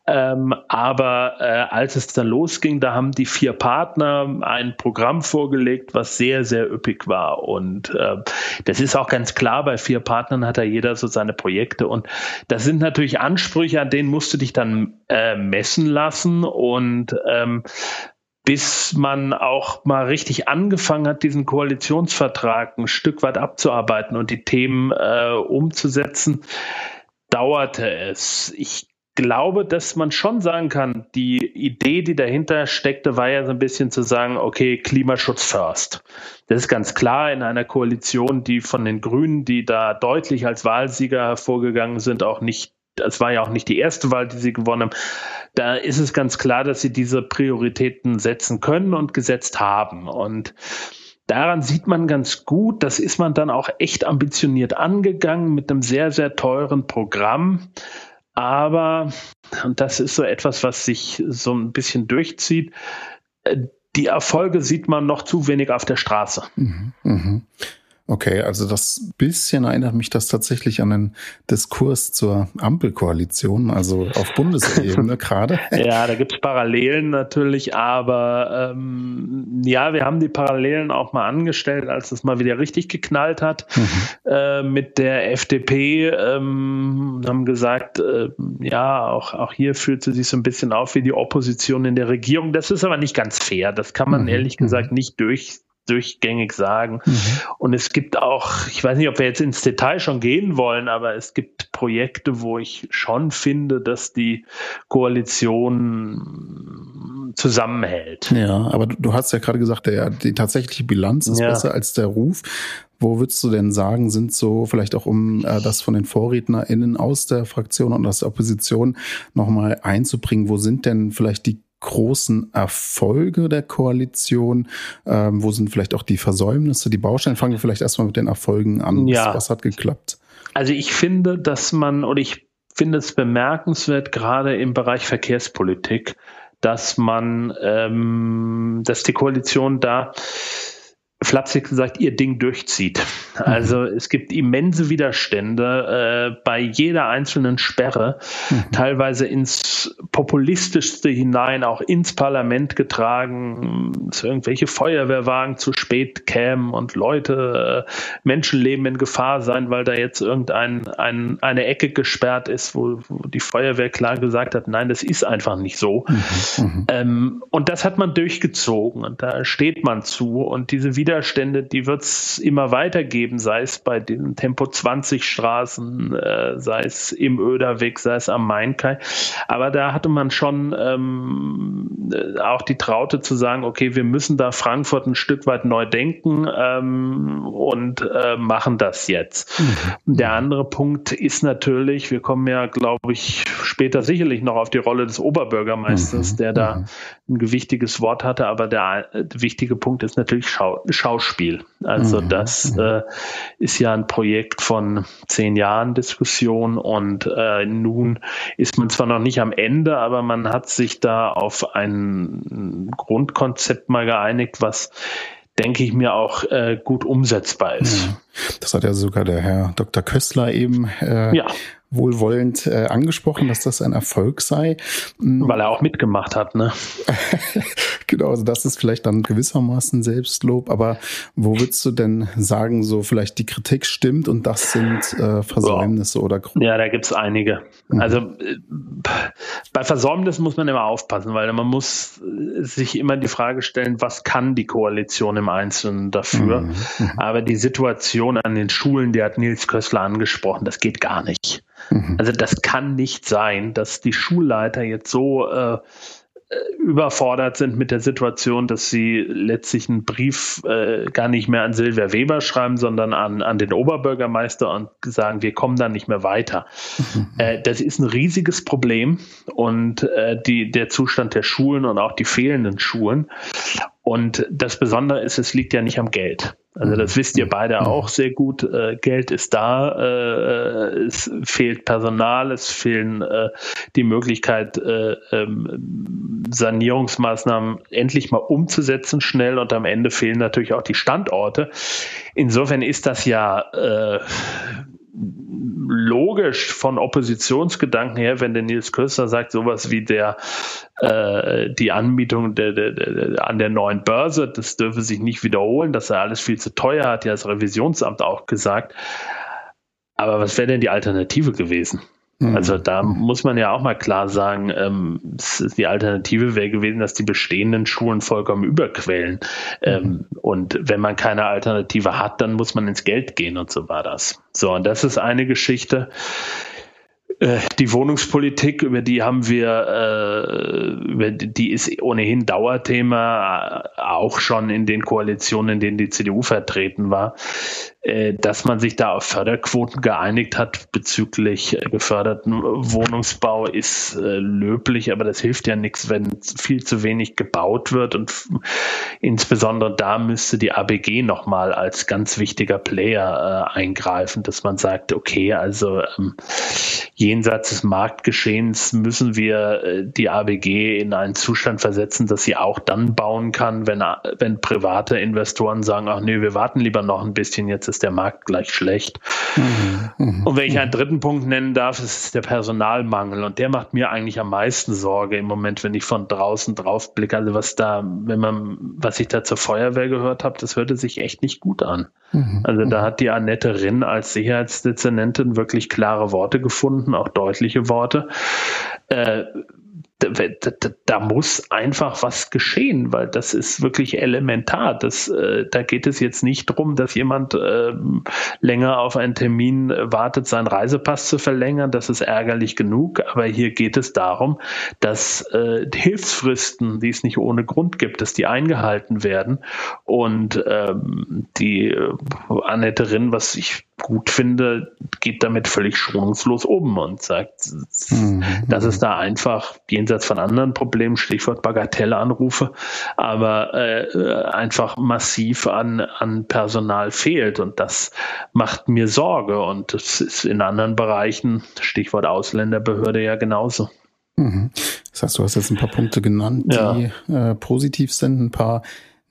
Ähm, aber äh, als es dann losging, da haben die vier Partner ein Programm vorgelegt, was sehr, sehr üppig war. Und äh, das ist auch ganz klar, bei vier Partnern hat da jeder so seine Projekte. Und das sind natürlich Ansprüche, an denen musst du dich dann äh, messen lassen. Und ähm, bis man auch mal richtig angefangen hat, diesen Koalitionsvertrag ein Stück weit abzuarbeiten und die Themen äh, umzusetzen, dauerte es. Ich glaube, dass man schon sagen kann, die Idee, die dahinter steckte, war ja so ein bisschen zu sagen, okay, Klimaschutz first. Das ist ganz klar in einer Koalition, die von den Grünen, die da deutlich als Wahlsieger hervorgegangen sind, auch nicht das war ja auch nicht die erste Wahl, die sie gewonnen haben. Da ist es ganz klar, dass sie diese Prioritäten setzen können und gesetzt haben. Und daran sieht man ganz gut, das ist man dann auch echt ambitioniert angegangen mit einem sehr, sehr teuren Programm. Aber, und das ist so etwas, was sich so ein bisschen durchzieht, äh, die Erfolge sieht man noch zu wenig auf der Straße. Mhm, mh. Okay, also das bisschen erinnert mich das tatsächlich an den Diskurs zur Ampelkoalition, also auf Bundesebene *laughs* gerade. Ja, da gibt's Parallelen natürlich, aber ähm, ja, wir haben die Parallelen auch mal angestellt, als es mal wieder richtig geknallt hat mhm. äh, mit der FDP. Ähm, haben gesagt, äh, ja, auch, auch hier fühlt sie sich so ein bisschen auf wie die Opposition in der Regierung. Das ist aber nicht ganz fair. Das kann man mhm. ehrlich gesagt mhm. nicht durch durchgängig sagen. Mhm. Und es gibt auch, ich weiß nicht, ob wir jetzt ins Detail schon gehen wollen, aber es gibt Projekte, wo ich schon finde, dass die Koalition zusammenhält. Ja, aber du hast ja gerade gesagt, der, die tatsächliche Bilanz ist ja. besser als der Ruf. Wo würdest du denn sagen, sind so vielleicht auch um äh, das von den VorrednerInnen aus der Fraktion und aus der Opposition nochmal einzubringen, wo sind denn vielleicht die großen Erfolge der Koalition? Ähm, wo sind vielleicht auch die Versäumnisse, die Baustellen? Fangen wir vielleicht erstmal mit den Erfolgen an. Ja. Was, was hat geklappt? Also ich finde, dass man, oder ich finde es bemerkenswert, gerade im Bereich Verkehrspolitik, dass man, ähm, dass die Koalition da flapsig gesagt, ihr Ding durchzieht. Mhm. Also es gibt immense Widerstände äh, bei jeder einzelnen Sperre, mhm. teilweise ins populistischste hinein, auch ins Parlament getragen, dass irgendwelche Feuerwehrwagen zu spät kämen und Leute, äh, Menschenleben in Gefahr sein, weil da jetzt irgendein ein, eine Ecke gesperrt ist, wo, wo, die Feuerwehr klar gesagt hat, nein, das ist einfach nicht so. Mhm. mhm. Ähm, und das hat man durchgezogen und da steht man zu und diese Widerstände, die wird es immer weiter geben, sei es bei den Tempo 20 Straßen, äh, sei es im Öderweg, sei es am Mainkai. Aber da hatte man schon ähm, auch die Traute zu sagen, okay, wir müssen da Frankfurt ein Stück weit neu denken ähm, und äh, machen das jetzt. Mhm. Der andere Punkt ist natürlich, wir kommen ja, glaube ich, später sicherlich noch auf die Rolle des Oberbürgermeisters, mhm. der da mhm. Ein gewichtiges Wort hatte, aber der, der wichtige Punkt ist natürlich Schau Schauspiel. Also mhm. das mhm. äh, ist ja ein Projekt von zehn Jahren Diskussion und äh, nun ist man zwar noch nicht am Ende, aber man hat sich da auf ein Grundkonzept mal geeinigt, was denke ich mir auch äh, gut umsetzbar ist. Ja. Das hat ja sogar der Herr Dr. Köstler eben äh, ja wohlwollend äh, angesprochen, dass das ein Erfolg sei. Mm. Weil er auch mitgemacht hat, ne? *laughs* genau, also das ist vielleicht dann gewissermaßen Selbstlob, aber wo würdest du denn sagen, so vielleicht die Kritik stimmt und das sind äh, Versäumnisse oder Ja, da gibt's einige. Mhm. Also äh, bei Versäumnissen muss man immer aufpassen, weil man muss sich immer die Frage stellen, was kann die Koalition im Einzelnen dafür? Mhm. mhm. Aber die Situation an den Schulen, die hat Nils Kössler angesprochen, das geht gar nicht. Mhm. Also das kann nicht sein, dass die Schulleiter jetzt so äh, überfordert sind mit der Situation, dass sie letztlich einen Brief äh, gar nicht mehr an Silvia Weber schreiben, sondern an, an den Oberbürgermeister und sagen, wir kommen da nicht mehr weiter. Mhm. Äh, das ist ein riesiges Problem und äh, die, der Zustand der Schulen und auch die fehlenden Schulen. Und das Besondere ist, es liegt ja nicht am Geld. Also das wisst ihr beide mhm. auch sehr gut. Äh, Geld ist da, äh, es fehlt Personal, es fehlen äh, die Möglichkeit, äh, ähm, Sanierungsmaßnahmen endlich mal umzusetzen schnell und am Ende fehlen natürlich auch die Standorte. Insofern ist das ja äh, logisch von Oppositionsgedanken her, wenn der Nils Köster sagt, sowas wie der äh, die Anmietung der, der, der, an der neuen Börse, das dürfe sich nicht wiederholen, das sei alles viel zu teuer, hat ja das Revisionsamt auch gesagt. Aber was wäre denn die Alternative gewesen? Mhm. Also da muss man ja auch mal klar sagen, ähm, die Alternative wäre gewesen, dass die bestehenden Schulen vollkommen überquellen. Ähm, mhm. und wenn man keine Alternative hat, dann muss man ins Geld gehen und so war das. So, und das ist eine Geschichte. Äh, die Wohnungspolitik, über die haben wir, äh, über die ist ohnehin Dauerthema, äh, auch schon in den Koalitionen, in denen die CDU vertreten war. Äh, dass man sich da auf Förderquoten geeinigt hat bezüglich äh, geförderten Wohnungsbau ist äh, löblich, aber das hilft ja nichts, wenn viel zu wenig gebaut wird und insbesondere da müsste die ABG nochmal als ganz wichtiger Player eingreifen, dass man sagt, okay, also ähm, jenseits des Marktgeschehens müssen wir die ABG in einen Zustand versetzen, dass sie auch dann bauen kann, wenn, wenn private Investoren sagen, ach nee, wir warten lieber noch ein bisschen, jetzt ist ist der Markt gleich schlecht. Mhm, mhm, und wenn ich einen dritten Punkt nennen darf, ist der Personalmangel. Und der macht mir eigentlich am meisten Sorge im Moment, wenn ich von draußen drauf blicke. Also was da, wenn man, was ich da zur Feuerwehr gehört habe, das hörte sich echt nicht gut an. Mhm, also da hat die Annette Rinn als Sicherheitsdezernentin wirklich klare Worte gefunden, auch deutliche Worte. Äh, da, da, muss einfach was geschehen, weil das ist wirklich elementar. Das, äh, da geht es jetzt nicht darum, dass jemand äh, länger auf einen Termin wartet, seinen Reisepass zu verlängern. Das ist ärgerlich genug. Aber hier geht es darum, dass äh, Hilfsfristen, die es nicht ohne Grund gibt, dass die eingehalten werden. Und ähm, die äh, Annette Rinn, was ich gut finde, geht damit völlig schonungslos um und sagt, mhm. dass es da einfach jenseits von anderen Problemen, Stichwort Bagatellanrufe, aber äh, einfach massiv an, an Personal fehlt und das macht mir Sorge und das ist in anderen Bereichen, Stichwort Ausländerbehörde ja genauso. Mhm. Das heißt, du hast jetzt ein paar Punkte genannt, die ja. äh, positiv sind, ein paar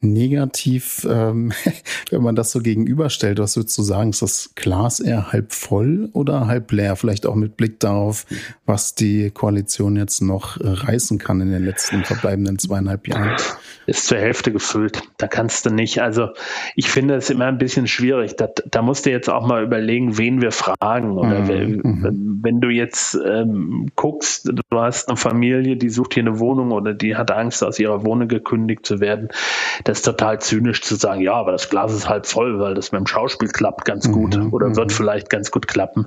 negativ, ähm, *laughs* wenn man das so gegenüberstellt? Was würdest du sagen? Ist das Glas eher halb voll oder halb leer? Vielleicht auch mit Blick darauf, was die Koalition jetzt noch äh, reißen kann in den letzten verbleibenden zweieinhalb Jahren. Ist zur Hälfte gefüllt. Da kannst du nicht. Also ich finde es immer ein bisschen schwierig. Da, da musst du jetzt auch mal überlegen, wen wir fragen. Oder mhm. wenn, wenn du jetzt ähm, guckst, du hast eine Familie, die sucht hier eine Wohnung oder die hat Angst, aus ihrer Wohnung gekündigt zu werden. Das ist total zynisch zu sagen, ja, aber das Glas ist halb voll, weil das mit dem Schauspiel klappt ganz gut mhm. oder wird mhm. vielleicht ganz gut klappen.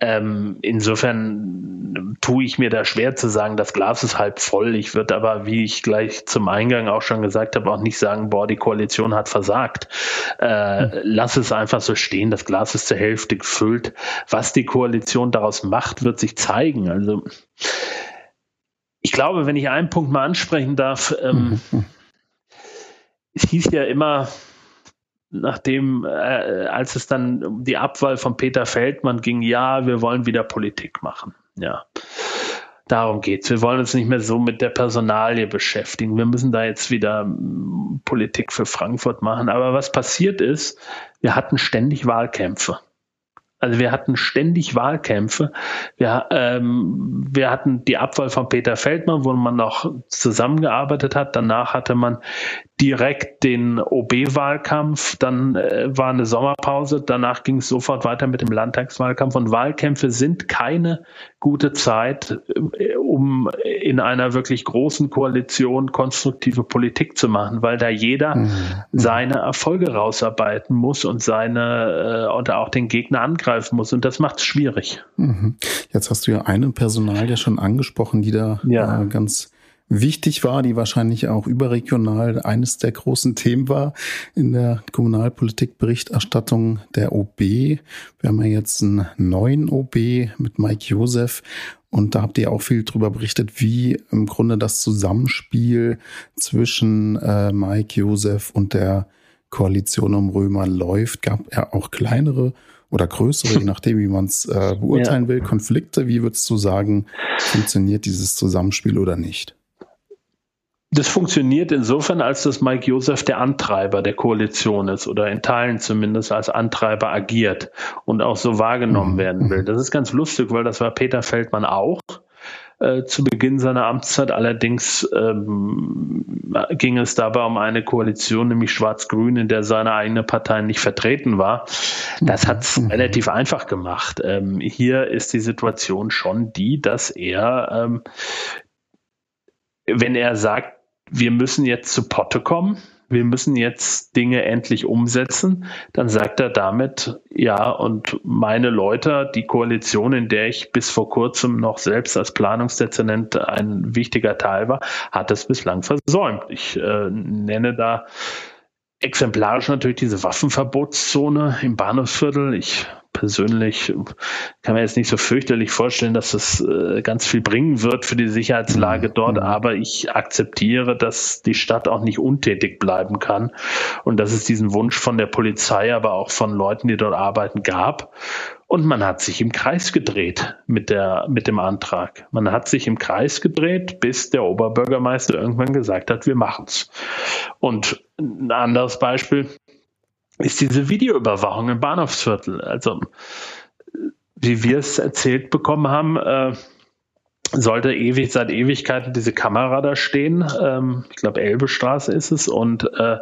Ähm, insofern tue ich mir da schwer zu sagen, das Glas ist halb voll. Ich würde aber, wie ich gleich zum Eingang auch schon gesagt habe, auch nicht sagen, boah, die Koalition hat versagt. Äh, mhm. Lass es einfach so stehen. Das Glas ist zur Hälfte gefüllt. Was die Koalition daraus macht, wird sich zeigen. Also ich glaube, wenn ich einen Punkt mal ansprechen darf, ähm, mhm. es hieß ja immer, nachdem, äh, als es dann um die Abwahl von Peter Feldmann ging, ja, wir wollen wieder Politik machen. Ja. Darum geht's. Wir wollen uns nicht mehr so mit der Personalie beschäftigen. Wir müssen da jetzt wieder mm, Politik für Frankfurt machen. Aber was passiert ist, wir hatten ständig Wahlkämpfe. Also wir hatten ständig Wahlkämpfe. Wir, ähm, wir hatten die Abwahl von Peter Feldmann, wo man noch zusammengearbeitet hat. Danach hatte man direkt den OB-Wahlkampf, dann äh, war eine Sommerpause, danach ging es sofort weiter mit dem Landtagswahlkampf und Wahlkämpfe sind keine gute Zeit, äh, um in einer wirklich großen Koalition konstruktive Politik zu machen, weil da jeder mhm. seine Erfolge rausarbeiten muss und seine äh, und auch den Gegner angreifen muss und das macht es schwierig. Mhm. Jetzt hast du ja eine Personal ja schon angesprochen, die da ja. äh, ganz wichtig war, die wahrscheinlich auch überregional eines der großen Themen war in der Kommunalpolitik-Berichterstattung der OB. Wir haben ja jetzt einen neuen OB mit Mike Josef und da habt ihr auch viel drüber berichtet, wie im Grunde das Zusammenspiel zwischen äh, Mike Josef und der Koalition um Römer läuft. Gab ja auch kleinere oder größere, je *laughs* nachdem, wie man es äh, beurteilen ja. will, Konflikte. Wie würdest du sagen, funktioniert dieses Zusammenspiel oder nicht? Das funktioniert insofern, als dass Mike Joseph der Antreiber der Koalition ist oder in Teilen zumindest als Antreiber agiert und auch so wahrgenommen mhm. werden will. Das ist ganz lustig, weil das war Peter Feldmann auch äh, zu Beginn seiner Amtszeit. Allerdings ähm, ging es dabei um eine Koalition, nämlich Schwarz-Grün, in der seine eigene Partei nicht vertreten war. Das hat es mhm. relativ einfach gemacht. Ähm, hier ist die Situation schon die, dass er ähm, wenn er sagt, wir müssen jetzt zu Potte kommen, wir müssen jetzt Dinge endlich umsetzen, dann sagt er damit, ja, und meine Leute, die Koalition, in der ich bis vor kurzem noch selbst als Planungsdezernent ein wichtiger Teil war, hat es bislang versäumt. Ich äh, nenne da exemplarisch natürlich diese Waffenverbotszone im Bahnhofsviertel. Ich persönlich kann mir jetzt nicht so fürchterlich vorstellen, dass das äh, ganz viel bringen wird für die Sicherheitslage mhm. dort, mhm. aber ich akzeptiere, dass die Stadt auch nicht untätig bleiben kann und dass es diesen Wunsch von der Polizei, aber auch von Leuten, die dort arbeiten, gab. Und man hat sich im Kreis gedreht mit, der, mit dem Antrag. Man hat sich im Kreis gedreht, bis der Oberbürgermeister irgendwann gesagt hat, wir machen's. Und ein anderes Beispiel, ist diese Videoüberwachung im Bahnhofsviertel. Also, wie wir es erzählt bekommen haben, äh, sollte ewig seit Ewigkeiten diese Kamera da stehen. Ähm, ich glaube, Elbestraße ist es. Und äh,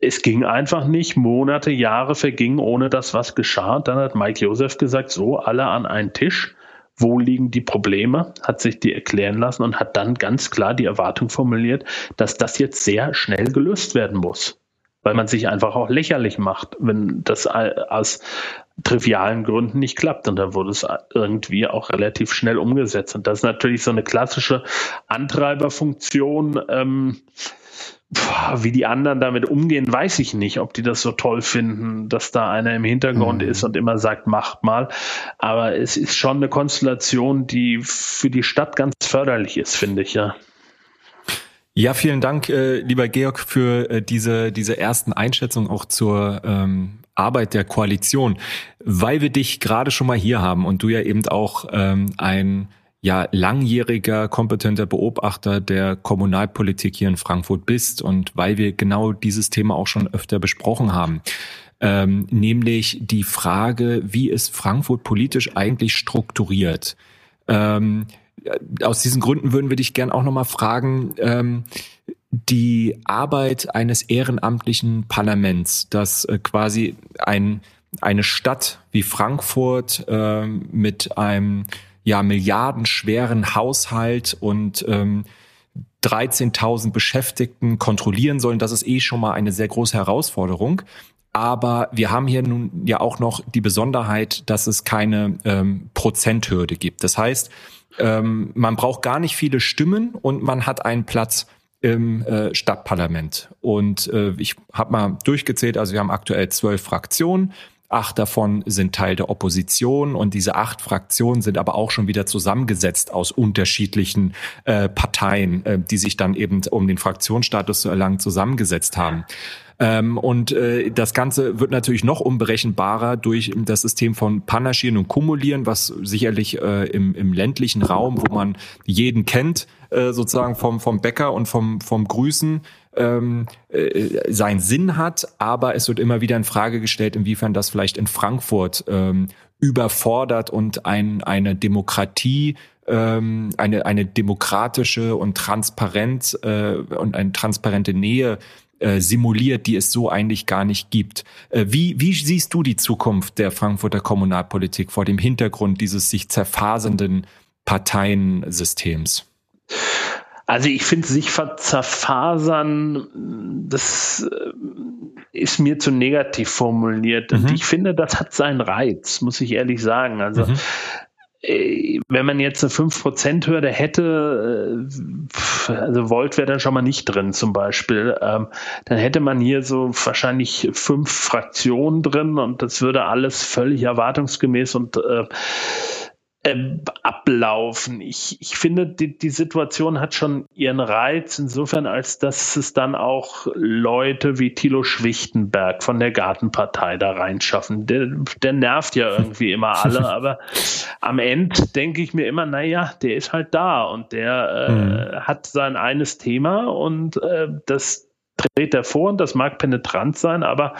es ging einfach nicht. Monate, Jahre vergingen, ohne dass was geschah. dann hat Mike Joseph gesagt, so, alle an einen Tisch. Wo liegen die Probleme? Hat sich die erklären lassen und hat dann ganz klar die Erwartung formuliert, dass das jetzt sehr schnell gelöst werden muss weil man sich einfach auch lächerlich macht, wenn das aus trivialen Gründen nicht klappt. Und da wurde es irgendwie auch relativ schnell umgesetzt. Und das ist natürlich so eine klassische Antreiberfunktion. Ähm, wie die anderen damit umgehen, weiß ich nicht, ob die das so toll finden, dass da einer im Hintergrund mhm. ist und immer sagt, macht mal. Aber es ist schon eine Konstellation, die für die Stadt ganz förderlich ist, finde ich, ja. Ja, vielen Dank, äh, lieber Georg, für äh, diese, diese ersten Einschätzungen auch zur ähm, Arbeit der Koalition. Weil wir dich gerade schon mal hier haben und du ja eben auch ähm, ein ja langjähriger kompetenter Beobachter der Kommunalpolitik hier in Frankfurt bist und weil wir genau dieses Thema auch schon öfter besprochen haben. Ähm, nämlich die Frage, wie ist Frankfurt politisch eigentlich strukturiert? Ähm, aus diesen Gründen würden wir dich gern auch nochmal fragen, ähm, die Arbeit eines ehrenamtlichen Parlaments, das äh, quasi ein, eine Stadt wie Frankfurt äh, mit einem ja milliardenschweren Haushalt und ähm, 13.000 Beschäftigten kontrollieren sollen, das ist eh schon mal eine sehr große Herausforderung. Aber wir haben hier nun ja auch noch die Besonderheit, dass es keine ähm, Prozenthürde gibt. Das heißt, ähm, man braucht gar nicht viele Stimmen und man hat einen Platz im äh, Stadtparlament. Und äh, ich habe mal durchgezählt, also wir haben aktuell zwölf Fraktionen. Acht davon sind Teil der Opposition und diese acht Fraktionen sind aber auch schon wieder zusammengesetzt aus unterschiedlichen äh, Parteien, äh, die sich dann eben, um den Fraktionsstatus zu erlangen, zusammengesetzt haben. Ähm, und äh, das Ganze wird natürlich noch unberechenbarer durch das System von Panaschieren und Kumulieren, was sicherlich äh, im, im ländlichen Raum, wo man jeden kennt, äh, sozusagen vom, vom Bäcker und vom, vom Grüßen, ähm, äh, seinen Sinn hat. Aber es wird immer wieder in Frage gestellt, inwiefern das vielleicht in Frankfurt ähm, überfordert und ein, eine Demokratie ähm, eine, eine demokratische und transparent äh, und eine transparente Nähe äh, simuliert, die es so eigentlich gar nicht gibt. Äh, wie, wie siehst du die Zukunft der Frankfurter Kommunalpolitik vor dem Hintergrund dieses sich zerfasernden Parteiensystems? Also ich finde sich zerfasern, das äh, ist mir zu negativ formuliert. Und mhm. ich finde, das hat seinen Reiz, muss ich ehrlich sagen. Also mhm. Äh, wenn man jetzt eine 5%-Hürde hätte, äh, also Volt wäre dann schon mal nicht drin zum Beispiel, ähm, dann hätte man hier so wahrscheinlich fünf Fraktionen drin und das würde alles völlig erwartungsgemäß und äh, äh, ablaufen. Ich, ich finde, die, die Situation hat schon ihren Reiz, insofern, als dass es dann auch Leute wie Thilo Schwichtenberg von der Gartenpartei da reinschaffen. Der, der nervt ja irgendwie immer alle, *laughs* aber am Ende denke ich mir immer, naja, der ist halt da und der äh, mhm. hat sein eines Thema und äh, das dreht er vor und das mag penetrant sein, aber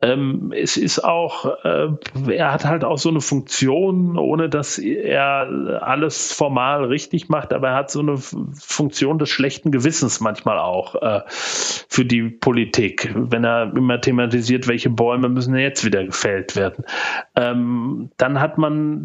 ähm, es ist auch, äh, er hat halt auch so eine Funktion, ohne dass er alles formal richtig macht, aber er hat so eine Funktion des schlechten Gewissens manchmal auch äh, für die Politik, wenn er immer thematisiert, welche Bäume müssen jetzt wieder gefällt werden. Ähm, dann hat man,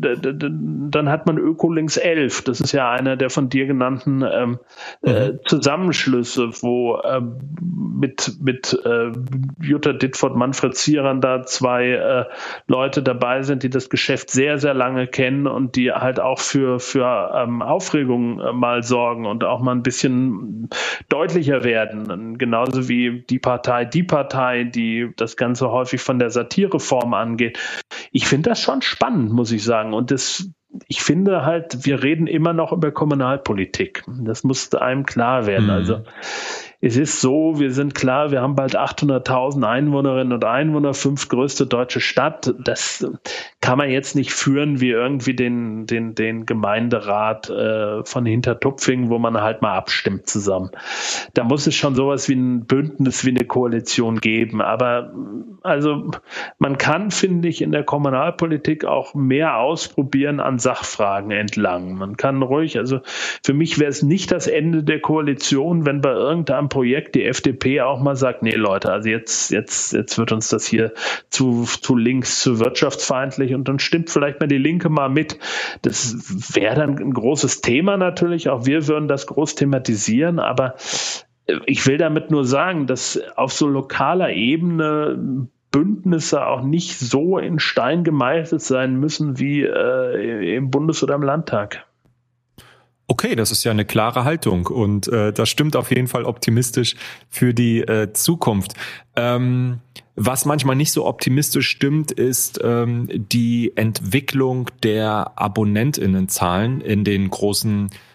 dann hat man Ökolinks 11, das ist ja einer der von dir genannten ähm, äh, mhm. Zusammenschlüsse, wo äh, mit, mit äh, Jutta Dittford, Manfred Zierern da zwei äh, Leute dabei sind, die das Geschäft sehr, sehr lange kennen und die halt auch für, für ähm, Aufregung äh, mal sorgen und auch mal ein bisschen deutlicher werden. Genauso wie die Partei, die Partei, die das Ganze häufig von der Satireform angeht. Ich finde das schon spannend, muss ich sagen. Und das ich finde halt, wir reden immer noch über Kommunalpolitik. Das muss einem klar werden. Mhm. Also es ist so, wir sind klar, wir haben bald 800.000 Einwohnerinnen und Einwohner, fünf größte deutsche Stadt. Das kann man jetzt nicht führen wie irgendwie den, den, den Gemeinderat äh, von Hintertupfing, wo man halt mal abstimmt zusammen. Da muss es schon sowas wie ein Bündnis, wie eine Koalition geben. Aber also man kann, finde ich, in der Kommunalpolitik auch mehr ausprobieren an Sachfragen entlang. Man kann ruhig, also für mich wäre es nicht das Ende der Koalition, wenn bei irgendeinem Projekt die FDP auch mal sagt, nee Leute, also jetzt, jetzt, jetzt wird uns das hier zu, zu links, zu wirtschaftsfeindlich und dann stimmt vielleicht mal die Linke mal mit. Das wäre dann ein großes Thema natürlich. Auch wir würden das groß thematisieren, aber ich will damit nur sagen, dass auf so lokaler Ebene Bündnisse auch nicht so in Stein gemeißelt sein müssen wie äh, im Bundes- oder im Landtag. Okay, das ist ja eine klare Haltung und äh, das stimmt auf jeden Fall optimistisch für die äh, Zukunft. Ähm, was manchmal nicht so optimistisch stimmt, ist ähm, die Entwicklung der Abonnentinnenzahlen in den großen äh,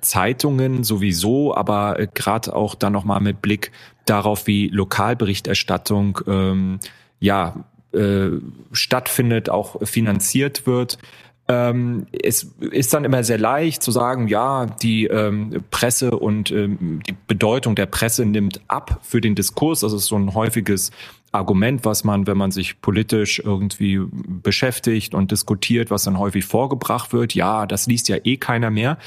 Zeitungen sowieso, aber äh, gerade auch dann nochmal mit Blick darauf, wie Lokalberichterstattung ähm, ja äh, stattfindet, auch finanziert wird. ähm, es ist dann immer sehr leicht zu sagen, ja, die ähm, Presse und ähm, die Bedeutung der Presse nimmt ab für den Diskurs. Das ist so ein häufiges Argument, was man, wenn man sich politisch irgendwie beschäftigt und diskutiert, was dann häufig vorgebracht wird. Ja, das liest ja eh keiner mehr.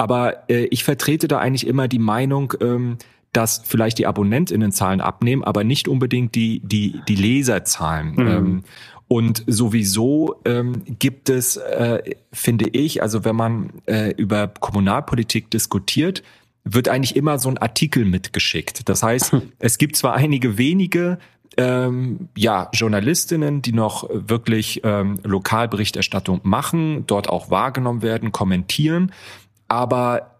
Aber äh, ich vertrete da eigentlich immer die Meinung, ähm, dass vielleicht die AbonnentInnenzahlen abnehmen, aber nicht unbedingt die, die, die Leserzahlen. Mhm. Ähm, und sowieso ähm, gibt es, äh, finde ich, also wenn man äh, über Kommunalpolitik diskutiert, wird eigentlich immer so ein Artikel mitgeschickt. Das heißt, hm. es gibt zwar einige wenige ähm, ja, Journalistinnen, die noch wirklich ähm, Lokalberichterstattung machen, dort auch wahrgenommen werden, kommentieren, aber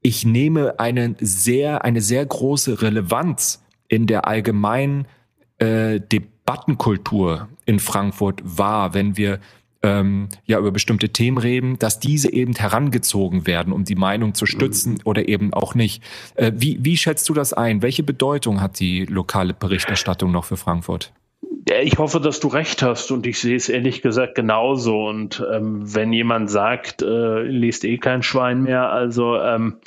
ich nehme eine sehr, eine sehr große Relevanz in der allgemeinen äh, Debatte Debattenkultur in Frankfurt war, wenn wir ähm, ja über bestimmte Themen reden, dass diese eben herangezogen werden, um die Meinung zu stützen mhm. oder eben auch nicht. Äh, wie, wie schätzt du das ein? Welche Bedeutung hat die lokale Berichterstattung noch für Frankfurt? Ich hoffe, dass du recht hast und ich sehe es ehrlich gesagt genauso. Und ähm, wenn jemand sagt, äh, liest eh kein Schwein mehr, also ähm,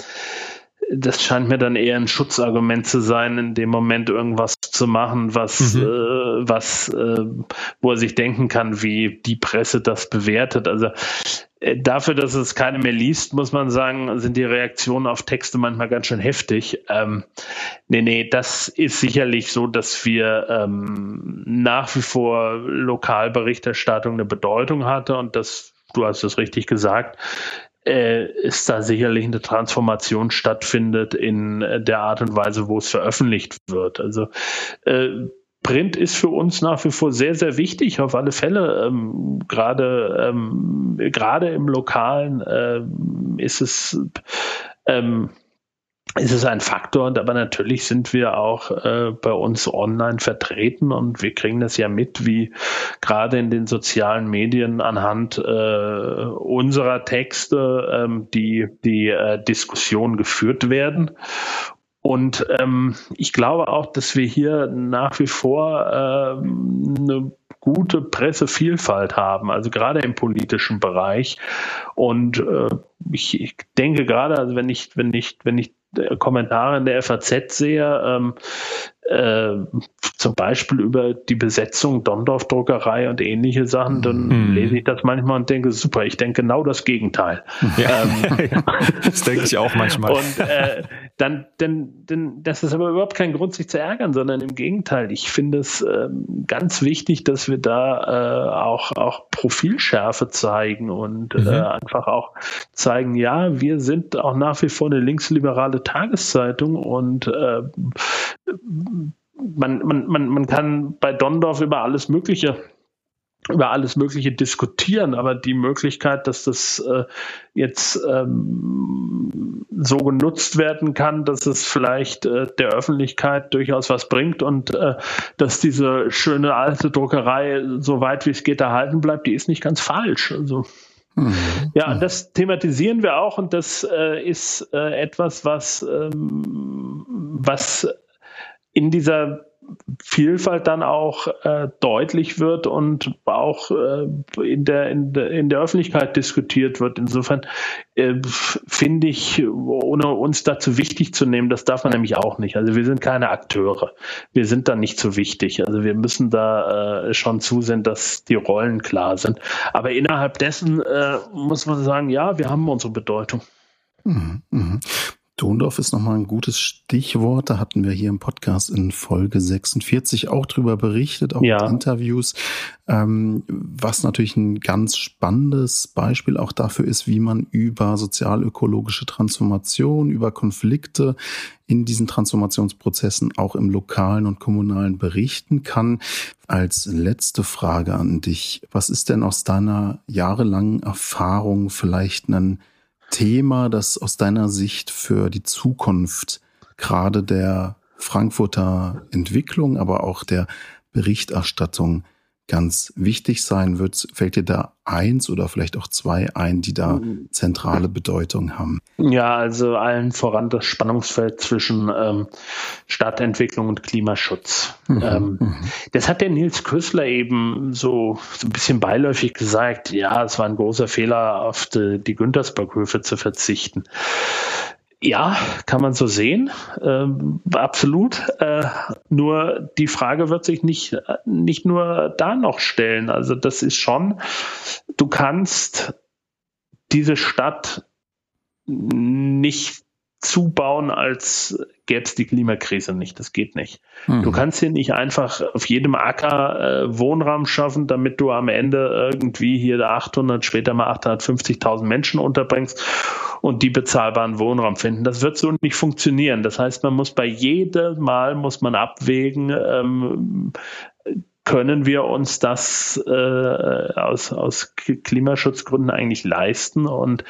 das scheint mir dann eher ein Schutzargument zu sein, in dem Moment irgendwas zu machen, was, mhm. äh, was, äh, wo er sich denken kann, wie die Presse das bewertet. Also äh, dafür, dass es keine mehr liest, muss man sagen, sind die Reaktionen auf Texte manchmal ganz schön heftig. Ähm, nee, nee, das ist sicherlich so, dass wir ähm, nach wie vor Lokalberichterstattung eine Bedeutung hatte und das du hast es richtig gesagt, ist da sicherlich eine Transformation stattfindet in äh, der Art und Weise, wo es veröffentlicht wird. Also äh, Print ist für uns nach wie vor sehr, sehr wichtig, auf alle Fälle. Ähm, gerade, ähm, gerade im Lokalen ähm, ist es ähm, ist es ein Faktor, aber natürlich sind wir auch äh, bei uns online vertreten und wir kriegen das ja mit, wie gerade in den sozialen Medien anhand äh, unserer Texte ähm, die, die äh, Diskussion geführt werden. Und ähm, ich glaube auch, dass wir hier nach wie vor äh, eine gute Pressevielfalt haben, also gerade im politischen Bereich. Und äh, ich, ich denke gerade, also wenn ich, wenn ich, wenn ich Kommentare in der FAZ sehe, ähm, äh, zum Beispiel über die Besetzung Dondorf-Druckerei und ähnliche Sachen, dann mhm. lese ich das manchmal und denke, super, ich denke genau das Gegenteil. Ja. Ähm, *laughs* das denke ich auch manchmal. Und äh, dann, denn, denn, das ist aber überhaupt kein Grund, sich zu ärgern, sondern im Gegenteil. Ich finde es ähm, ganz wichtig, dass wir da äh, auch, auch Profilschärfe zeigen und mhm. äh, einfach auch zeigen, ja, wir sind auch nach wie vor eine linksliberale Tageszeitung und äh, man, man, man, man kann bei Dondorf über alles Mögliche über alles Mögliche diskutieren, aber die Möglichkeit, dass das äh, jetzt ähm, so genutzt werden kann, dass es vielleicht äh, der Öffentlichkeit durchaus was bringt und äh, dass diese schöne alte Druckerei so weit wie es geht erhalten bleibt, die ist nicht ganz falsch. Also mhm. ja, das thematisieren wir auch und das äh, ist äh, etwas, was ähm, was in dieser Vielfalt dann auch äh, deutlich wird und auch äh, in, der, in, der, in der Öffentlichkeit diskutiert wird. Insofern äh, finde ich, ohne uns dazu wichtig zu nehmen, das darf man nämlich auch nicht. Also wir sind keine Akteure. Wir sind da nicht so wichtig. Also wir müssen da äh, schon zusehen, dass die Rollen klar sind. Aber innerhalb dessen äh, muss man sagen, ja, wir haben unsere Bedeutung. Mhm, mh. Dondorf ist nochmal ein gutes Stichwort. Da hatten wir hier im Podcast in Folge 46 auch drüber berichtet, auch ja. Interviews, ähm, was natürlich ein ganz spannendes Beispiel auch dafür ist, wie man über sozialökologische Transformation, über Konflikte in diesen Transformationsprozessen auch im lokalen und kommunalen berichten kann. Als letzte Frage an dich. Was ist denn aus deiner jahrelangen Erfahrung vielleicht ein Thema, das aus deiner Sicht für die Zukunft gerade der Frankfurter Entwicklung, aber auch der Berichterstattung ganz wichtig sein wird. Fällt dir da eins oder vielleicht auch zwei ein, die da mhm. zentrale Bedeutung haben? Ja, also allen voran das Spannungsfeld zwischen ähm, Stadtentwicklung und Klimaschutz. Mhm. Ähm, mhm. das hat der Nils Küssler eben so, so ein bisschen beiläufig gesagt. Ja, es war ein großer Fehler, auf die, die Güntersburghöfe zu verzichten. Ja, kann man so sehen, ähm, absolut. Äh, nur die Frage wird sich nicht, nicht nur da noch stellen. Also das ist schon, du kannst diese Stadt nicht zubauen, als gäbe es die Klimakrise nicht. Das geht nicht. Mhm. Du kannst hier nicht einfach auf jedem Acker äh, Wohnraum schaffen, damit du am Ende irgendwie hier 800, später mal 850.000 Menschen unterbringst und die bezahlbaren Wohnraum finden. Das wird so nicht funktionieren. Das heißt, man muss bei jedem Mal muss man abwägen, ähm, können wir uns das äh, aus, aus Klimaschutzgründen eigentlich leisten? Und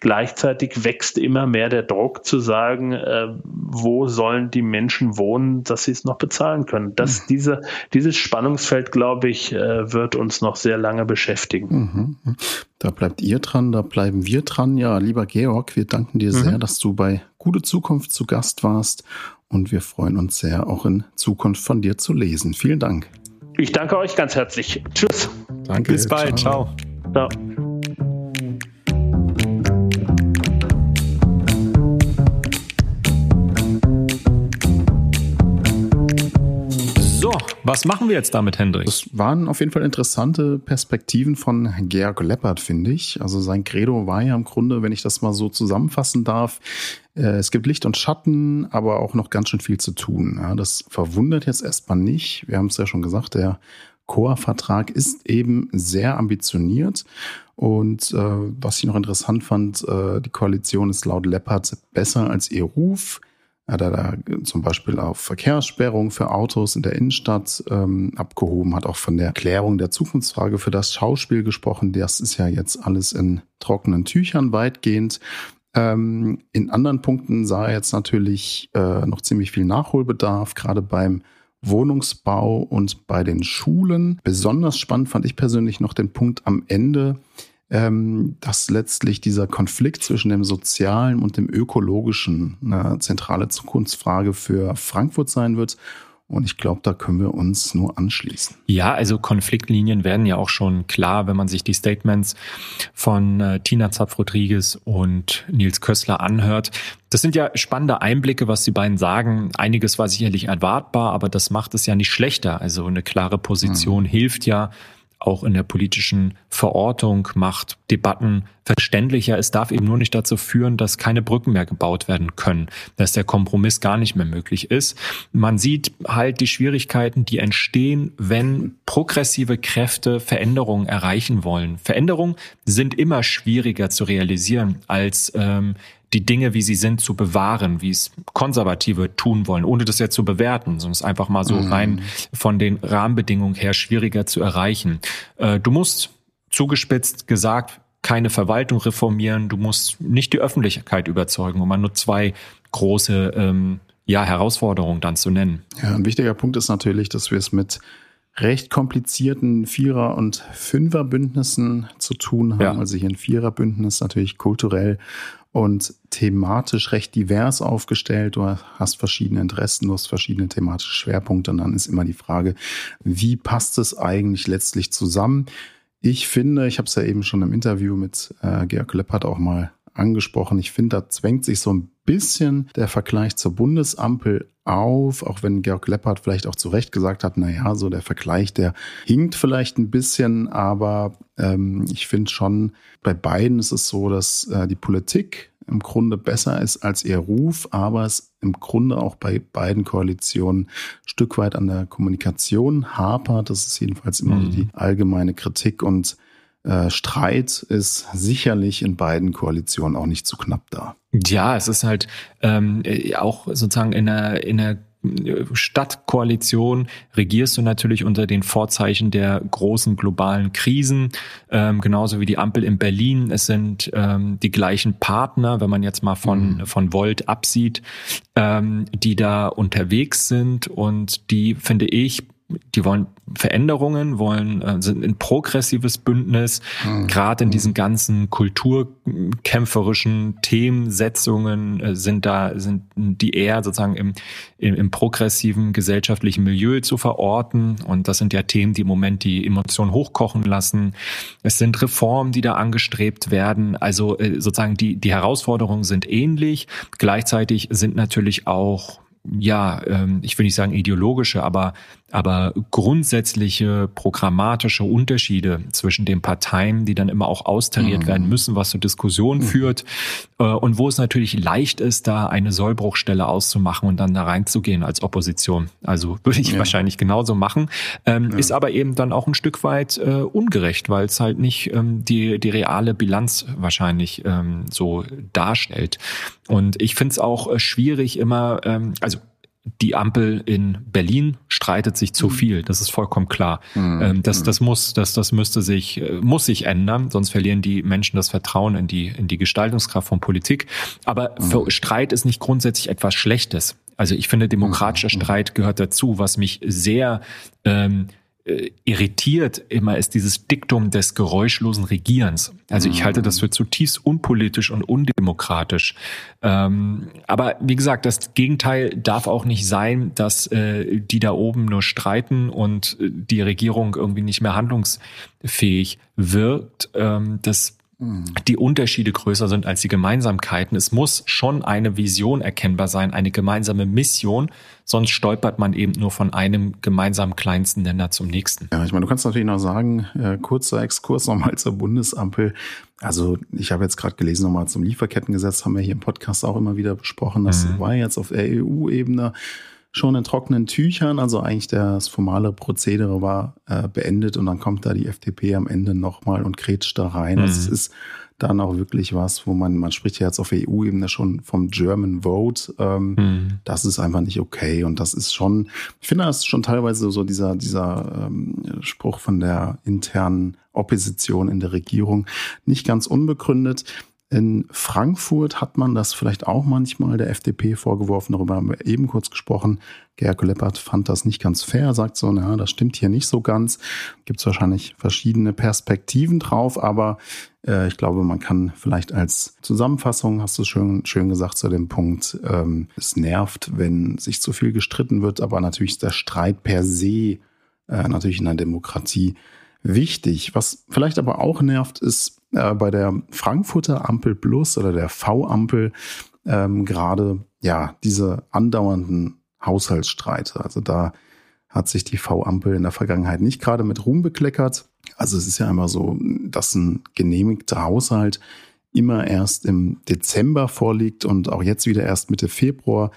gleichzeitig wächst immer mehr der Druck zu sagen, äh, wo sollen die Menschen wohnen, dass sie es noch bezahlen können. Das, mhm. diese, dieses Spannungsfeld, glaube ich, äh, wird uns noch sehr lange beschäftigen. Mhm. Da bleibt ihr dran, da bleiben wir dran. Ja, lieber Georg, wir danken dir mhm. sehr, dass du bei Gute Zukunft zu Gast warst. Und wir freuen uns sehr, auch in Zukunft von dir zu lesen. Vielen Dank. Ich danke euch ganz herzlich. Tschüss. Danke. Bis bald. Ciao. Ciao. Was machen wir jetzt damit, Hendrik? Das waren auf jeden Fall interessante Perspektiven von Georg Leppert, finde ich. Also sein Credo war ja im Grunde, wenn ich das mal so zusammenfassen darf, äh, es gibt Licht und Schatten, aber auch noch ganz schön viel zu tun. Ja, das verwundert jetzt erstmal nicht. Wir haben es ja schon gesagt, der Core-Vertrag ist eben sehr ambitioniert. Und äh, was ich noch interessant fand, äh, die Koalition ist laut Leppard besser als ihr Ruf. Er hat da zum Beispiel auf Verkehrssperrung für Autos in der Innenstadt ähm, abgehoben, hat auch von der Klärung der Zukunftsfrage für das Schauspiel gesprochen. Das ist ja jetzt alles in trockenen Tüchern weitgehend. Ähm, in anderen Punkten sah er jetzt natürlich äh, noch ziemlich viel Nachholbedarf, gerade beim Wohnungsbau und bei den Schulen. Besonders spannend fand ich persönlich noch den Punkt am Ende, ähm, dass letztlich dieser Konflikt zwischen dem Sozialen und dem Ökologischen eine zentrale Zukunftsfrage für Frankfurt sein wird und ich glaube, da können wir uns nur anschließen. Ja, also Konfliktlinien werden ja auch schon klar, wenn man sich die Statements von äh, Tina Zapf-Rodriguez und Nils Kössler anhört. Das sind ja spannende Einblicke, was die beiden sagen. Einiges war sicherlich erwartbar, aber das macht es ja nicht schlechter. Also eine klare Position mhm. hilft ja, auch in der politischen Verortung macht Debatten verständlicher. Es darf eben nur nicht dazu führen, dass keine Brücken mehr gebaut werden können, dass der Kompromiss gar nicht mehr möglich ist. Man sieht halt die Schwierigkeiten, die entstehen, wenn progressive Kräfte Veränderungen erreichen wollen. Veränderungen sind immer schwieriger zu realisieren als ähm, die Dinge, wie sie sind, zu bewahren, wie es Konservative tun wollen, ohne das jetzt zu bewerten, sondern es einfach mal so mhm. rein von den Rahmenbedingungen her schwieriger zu erreichen. Äh, du musst zugespitzt gesagt keine Verwaltung reformieren, du musst nicht die Öffentlichkeit überzeugen, um mal nur zwei große ähm, ja, Herausforderungen dann zu nennen. Ja, ein wichtiger Punkt ist natürlich, dass wir es mit recht komplizierten Vierer- und Fünferbündnissen zu tun haben. Ja. Also hier ein Viererbündnis natürlich kulturell und thematisch recht divers aufgestellt. Du hast verschiedene Interessen, du hast verschiedene thematische Schwerpunkte und dann ist immer die Frage, wie passt es eigentlich letztlich zusammen? Ich finde, ich habe es ja eben schon im Interview mit äh, Georg Leppert auch mal angesprochen. Ich finde, da zwängt sich so ein bisschen der Vergleich zur Bundesampel auf, auch wenn Georg Leppert vielleicht auch zu Recht gesagt hat, na ja, so der Vergleich, der hinkt vielleicht ein bisschen, aber ähm, ich finde schon, bei beiden ist es so, dass äh, die Politik im Grunde besser ist als ihr Ruf, aber es im Grunde auch bei beiden Koalitionen ein Stück weit an der Kommunikation hapert. Das ist jedenfalls immer mhm. die allgemeine Kritik und äh, Streit ist sicherlich in beiden Koalitionen auch nicht zu knapp da. Ja, es ist halt ähm, auch sozusagen in einer, in einer Stadtkoalition regierst du natürlich unter den Vorzeichen der großen globalen Krisen, ähm, genauso wie die Ampel in Berlin. Es sind ähm, die gleichen Partner, wenn man jetzt mal von, mhm. von Volt absieht, ähm, die da unterwegs sind und die, finde ich, die wollen Veränderungen, wollen äh, sind ein progressives Bündnis, mhm. gerade in diesen ganzen kulturkämpferischen Themensetzungen äh, sind da sind die eher sozusagen im, im, im progressiven gesellschaftlichen Milieu zu verorten und das sind ja Themen, die im Moment die Emotionen hochkochen lassen. Es sind Reformen, die da angestrebt werden, also äh, sozusagen die die Herausforderungen sind ähnlich, gleichzeitig sind natürlich auch ja, ähm, ich will nicht sagen ideologische, aber, aber grundsätzliche programmatische Unterschiede zwischen den Parteien, die dann immer auch austariert mhm. werden müssen, was zur Diskussion mhm. führt äh, und wo es natürlich leicht ist, da eine Sollbruchstelle auszumachen und dann da reinzugehen als Opposition. Also würde ich ja. wahrscheinlich genauso machen, ähm, ja. ist aber eben dann auch ein Stück weit äh, ungerecht, weil es halt nicht ähm, die, die reale Bilanz wahrscheinlich ähm, so darstellt. Und ich finde es auch äh, schwierig immer, ähm, also die Ampel in Berlin streitet sich zu mhm. viel. Das ist vollkommen klar. Mhm. Ähm, das, mhm. das muss, das, das müsste sich, äh, muss sich ändern, sonst verlieren die Menschen das Vertrauen in die, in die Gestaltungskraft von Politik. Aber für Streit ist nicht grundsätzlich etwas Schlechtes. Also ich finde, demokratischer Streit gehört dazu, was mich sehr ähm, äh, irritiert immer ist dieses Diktum des geräuschlosen Regierens. Also ich halte das für zutiefst unpolitisch und undemokratisch. Ähm, aber wie gesagt, das Gegenteil darf auch nicht sein, dass äh, die da oben nur streiten und äh, die Regierung irgendwie nicht mehr handlungsfähig wirkt. Ähm, das die Unterschiede größer sind als die Gemeinsamkeiten. Es muss schon eine Vision erkennbar sein, eine gemeinsame Mission, sonst stolpert man eben nur von einem gemeinsamen kleinsten Nenner zum nächsten. Ja, ich meine, du kannst natürlich noch sagen, äh, kurzer Exkurs nochmal zur Bundesampel. Also ich habe jetzt gerade gelesen, nochmal zum Lieferkettengesetz, haben wir hier im Podcast auch immer wieder besprochen. Das mhm. war jetzt auf der EU-Ebene schon in trockenen Tüchern. Also eigentlich das formale Prozedere war äh, beendet und dann kommt da die FDP am Ende nochmal und kretscht da rein. Mhm. Also es ist dann auch wirklich was, wo man, man spricht ja jetzt auf EU-Ebene schon vom German Vote. Ähm, mhm. Das ist einfach nicht okay. Und das ist schon, ich finde, das ist schon teilweise so dieser, dieser ähm, Spruch von der internen Opposition in der Regierung nicht ganz unbegründet. In Frankfurt hat man das vielleicht auch manchmal der FDP vorgeworfen, darüber haben wir eben kurz gesprochen. Gerke Leppert fand das nicht ganz fair, sagt so, na, das stimmt hier nicht so ganz. Gibt es wahrscheinlich verschiedene Perspektiven drauf, aber äh, ich glaube, man kann vielleicht als Zusammenfassung, hast du schön, schön gesagt zu dem Punkt, ähm, es nervt, wenn sich zu viel gestritten wird, aber natürlich ist der Streit per se äh, natürlich in einer Demokratie wichtig. Was vielleicht aber auch nervt, ist äh, bei der Frankfurter Ampel Plus oder der V-Ampel ähm, gerade ja diese andauernden Haushaltsstreite. Also da hat sich die V-Ampel in der Vergangenheit nicht gerade mit Ruhm bekleckert. Also es ist ja immer so, dass ein genehmigter Haushalt immer erst im Dezember vorliegt und auch jetzt wieder erst Mitte Februar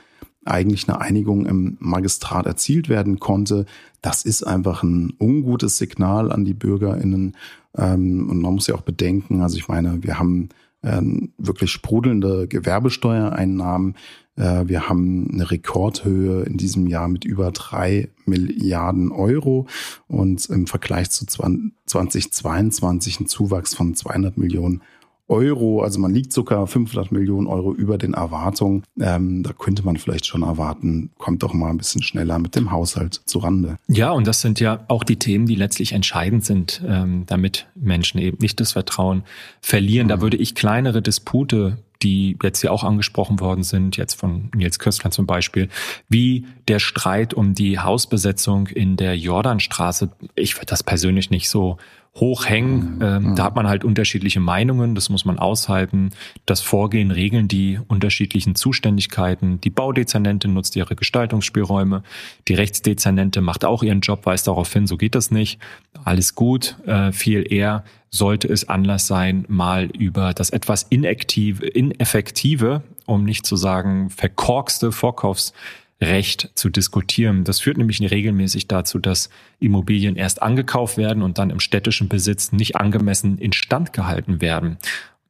eigentlich eine Einigung im Magistrat erzielt werden konnte. Das ist einfach ein ungutes Signal an die BürgerInnen. Ähm, und man muss ja auch bedenken, also ich meine, wir haben ähm, wirklich sprudelnde Gewerbesteuereinnahmen. Äh, wir haben eine Rekordhöhe in diesem Jahr mit über drei Milliarden Euro und im Vergleich zu 2022 ein Zuwachs von 200 Millionen Euro. Also man liegt sogar 500 Millionen Euro über den Erwartungen. Ähm, da könnte man vielleicht schon erwarten, kommt doch mal ein bisschen schneller mit dem Haushalt zu Rande. Ja, und das sind ja auch die Themen, die letztlich entscheidend sind, ähm, damit Menschen eben nicht das Vertrauen verlieren. Mhm. Da würde ich kleinere Dispute die jetzt ja auch angesprochen worden sind, jetzt von Nils Köstler zum Beispiel, wie der Streit um die Hausbesetzung in der Jordanstraße. Ich würde das persönlich nicht so hochhängen. Mhm. Ähm, da hat man halt unterschiedliche Meinungen, das muss man aushalten. Das Vorgehen regeln die unterschiedlichen Zuständigkeiten. Die Baudezernente nutzt ihre Gestaltungsspielräume. Die Rechtsdezernente macht auch ihren Job, weist darauf hin, so geht das nicht. Alles gut. Äh, viel eher sollte es Anlass sein, mal über das etwas inaktive, ineffektive, um nicht zu sagen verkorkste Vorkaufs Recht zu diskutieren. Das führt nämlich regelmäßig dazu, dass Immobilien erst angekauft werden und dann im städtischen Besitz nicht angemessen instand gehalten werden.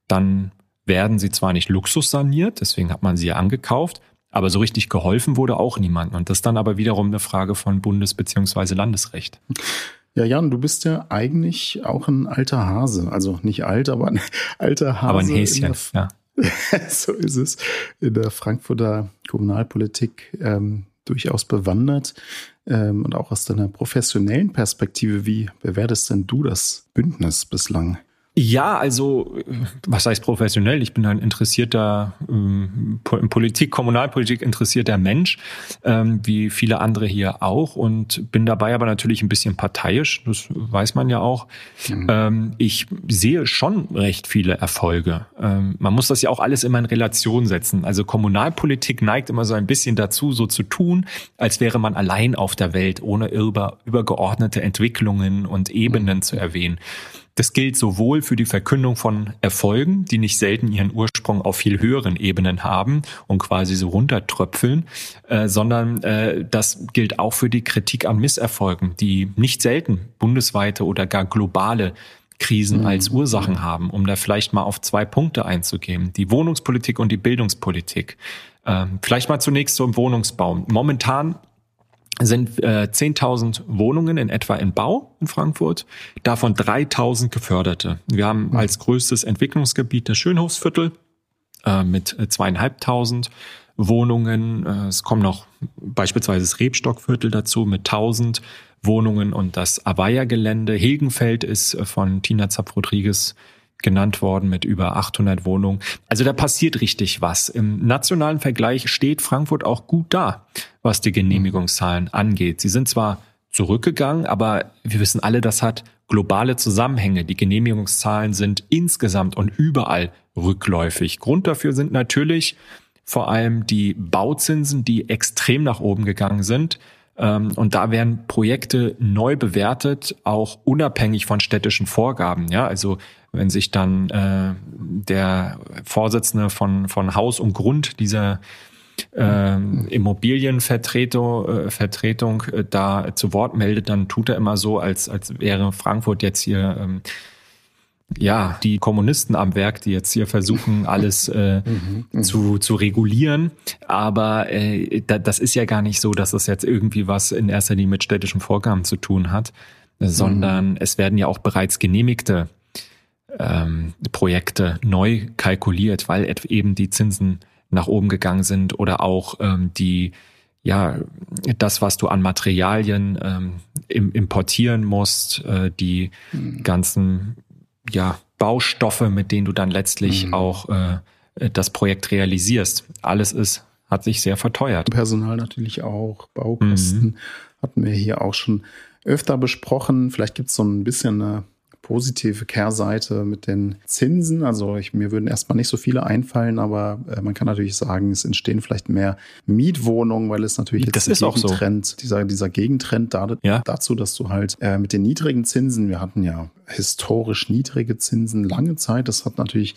Dann werden sie zwar nicht luxussaniert, deswegen hat man sie ja angekauft, aber so richtig geholfen wurde auch niemandem. Und das ist dann aber wiederum eine Frage von Bundes- bzw. Landesrecht. Ja, Jan, du bist ja eigentlich auch ein alter Hase. Also nicht alt, aber ein alter Hase. Aber ein Häschen, ja. *laughs* so ist es, in der Frankfurter Kommunalpolitik ähm, durchaus bewandert. ähm, und auch aus deiner professionellen Perspektive, wie bewertest denn du das Bündnis bislang? Ja, also was heißt professionell? Ich bin ein interessierter ähm, Politik, Kommunalpolitik interessierter Mensch, ähm, wie viele andere hier auch und bin dabei aber natürlich ein bisschen parteiisch, das weiß man ja auch. Mhm. Ähm, ich sehe schon recht viele Erfolge. Ähm, man muss das ja auch alles immer in Relation setzen. Also Kommunalpolitik neigt immer so ein bisschen dazu, so zu tun, als wäre man allein auf der Welt, ohne über, übergeordnete Entwicklungen und Ebenen mhm. zu erwähnen. Das gilt sowohl für die Verkündung von Erfolgen, die nicht selten ihren Ursprung auf viel höheren Ebenen haben und quasi so runtertröpfeln, äh, sondern äh, das gilt auch für die Kritik an Misserfolgen, die nicht selten bundesweite oder gar globale Krisen mhm. als Ursachen haben, um da vielleicht mal auf zwei Punkte einzugehen. Die Wohnungspolitik und die Bildungspolitik. Ähm, vielleicht mal zunächst zum Wohnungsbau. Momentan sind äh, 10.000 Wohnungen in etwa in Bau in Frankfurt, davon 3.000 geförderte. Wir haben als größtes Entwicklungsgebiet das Schönhofsviertel äh, mit zweieinhalbtausend Wohnungen. Äh, es kommen noch beispielsweise das Rebstockviertel dazu mit 1.000 Wohnungen und das Avaya-Gelände. Hilgenfeld ist äh, von Tina Zapf-Rodriguez genannt worden mit über 800 Wohnungen. Also da passiert richtig was. Im nationalen Vergleich steht Frankfurt auch gut da, was die Genehmigungszahlen angeht. Sie sind zwar zurückgegangen, aber wir wissen alle, das hat globale Zusammenhänge. Die Genehmigungszahlen sind insgesamt und überall rückläufig. Grund dafür sind natürlich vor allem die Bauzinsen, die extrem nach oben gegangen sind. Ähm, und da werden Projekte neu bewertet, auch unabhängig von städtischen Vorgaben. Ja, also wenn sich dann äh, der Vorsitzende von, von Haus und Grund dieser äh, Immobilienvertretung äh, Vertretung, äh, da zu Wort meldet, dann tut er immer so, als, als wäre Frankfurt jetzt hier ähm, ja, die Kommunisten am Werk, die jetzt hier versuchen, alles äh, *laughs* mhm, mhm, zu, zu regulieren. Aber äh, da, das ist ja gar nicht so, dass das jetzt irgendwie was in erster Linie mit städtischen Vorgaben zu tun hat, sondern mhm. es werden ja auch bereits genehmigte ähm, Projekte neu kalkuliert, weil eben die Zinsen nach oben gegangen sind oder auch ähm, die ja, das, was du an Materialien ähm, im, importieren musst, äh, die mhm. ganzen ja, Baustoffe, mit denen du dann letztlich mhm. auch äh, das Projekt realisierst. Alles ist, hat sich sehr verteuert. Personal natürlich auch, Baukosten mhm. hatten wir hier auch schon öfter besprochen. Vielleicht gibt es so ein bisschen eine positive Kehrseite mit den Zinsen. Also ich, mir würden erstmal nicht so viele einfallen, aber äh, man kann natürlich sagen, es entstehen vielleicht mehr Mietwohnungen, weil es natürlich jetzt das ist auch so. Trend, dieser, dieser Gegentrend da, ja. dazu, dass du halt äh, mit den niedrigen Zinsen, wir hatten ja historisch niedrige Zinsen lange Zeit, das hat natürlich